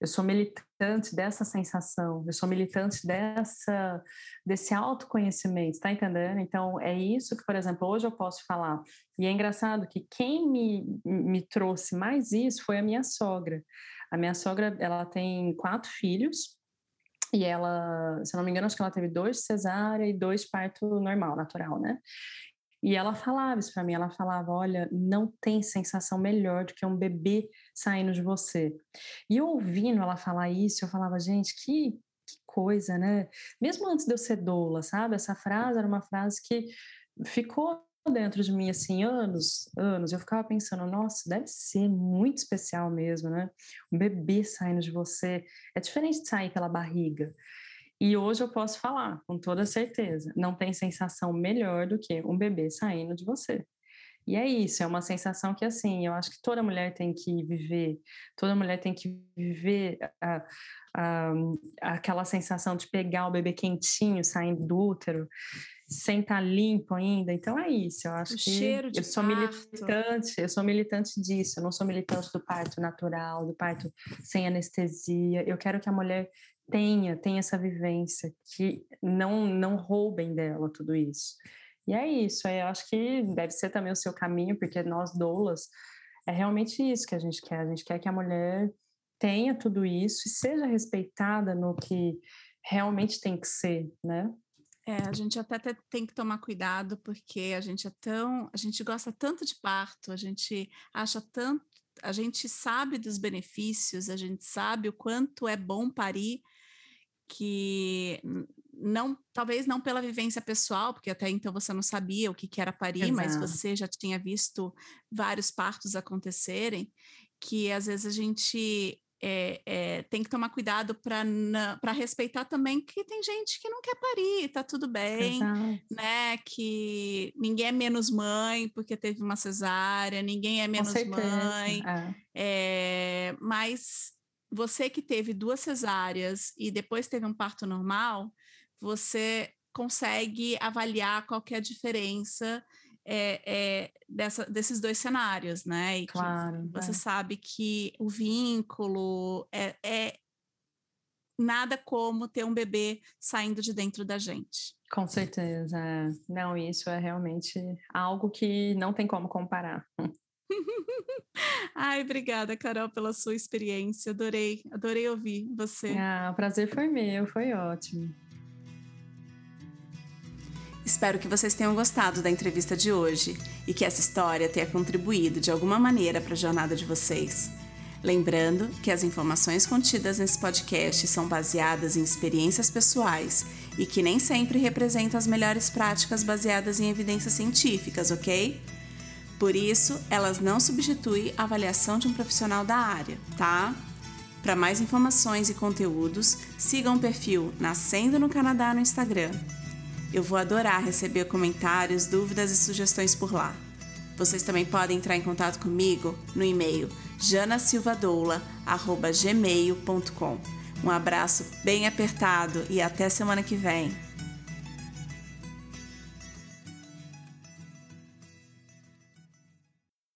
eu sou militante dessa sensação, eu sou militante dessa desse autoconhecimento, tá entendendo? Então é isso que, por exemplo, hoje eu posso falar. E é engraçado que quem me, me trouxe mais isso foi a minha sogra. A minha sogra, ela tem quatro filhos e ela, se eu não me engano, acho que ela teve dois cesárea e dois parto normal, natural, né? E ela falava isso para mim, ela falava, olha, não tem sensação melhor do que um bebê saindo de você. E eu ouvindo ela falar isso, eu falava, gente, que, que coisa, né? Mesmo antes de eu ser doula, sabe? Essa frase era uma frase que ficou dentro de mim assim anos, anos. Eu ficava pensando, nossa, deve ser muito especial mesmo, né? Um bebê saindo de você é diferente de sair pela barriga. E hoje eu posso falar com toda certeza, não tem sensação melhor do que um bebê saindo de você. E é isso, é uma sensação que, assim, eu acho que toda mulher tem que viver, toda mulher tem que viver a, a, aquela sensação de pegar o bebê quentinho saindo do útero, sem estar tá limpo ainda. Então é isso, eu acho o que cheiro de eu sou militante, eu sou militante disso, eu não sou militante do parto natural, do parto sem anestesia. Eu quero que a mulher tenha, tenha essa vivência, que não, não roubem dela tudo isso. E é isso, eu acho que deve ser também o seu caminho, porque nós doulas, é realmente isso que a gente quer, a gente quer que a mulher tenha tudo isso e seja respeitada no que realmente tem que ser, né? É, a gente até tem que tomar cuidado porque a gente é tão, a gente gosta tanto de parto, a gente acha tanto, a gente sabe dos benefícios, a gente sabe o quanto é bom parir, que não, talvez não pela vivência pessoal, porque até então você não sabia o que, que era parir, Exato. mas você já tinha visto vários partos acontecerem, que às vezes a gente é, é, tem que tomar cuidado para respeitar também que tem gente que não quer parir, tá tudo bem, Exato. né? Que ninguém é menos mãe porque teve uma cesárea, ninguém é menos mãe. É. É, mas você que teve duas cesáreas e depois teve um parto normal, você consegue avaliar qual é a diferença é, é, dessa, desses dois cenários, né? E claro. Você é. sabe que o vínculo é, é nada como ter um bebê saindo de dentro da gente. Com certeza. É. Não, isso é realmente algo que não tem como comparar. [laughs] [laughs] Ai, obrigada, Carol, pela sua experiência. Adorei, adorei ouvir você. Ah, o prazer foi meu, foi ótimo. Espero que vocês tenham gostado da entrevista de hoje e que essa história tenha contribuído de alguma maneira para a jornada de vocês. Lembrando que as informações contidas nesse podcast são baseadas em experiências pessoais e que nem sempre representam as melhores práticas baseadas em evidências científicas, ok? Por isso, elas não substituem a avaliação de um profissional da área, tá? Para mais informações e conteúdos, sigam o perfil Nascendo no Canadá no Instagram eu vou adorar receber comentários, dúvidas e sugestões por lá. Vocês também podem entrar em contato comigo no e-mail janasilvadoula.gmail.com. Um abraço bem apertado e até semana que vem.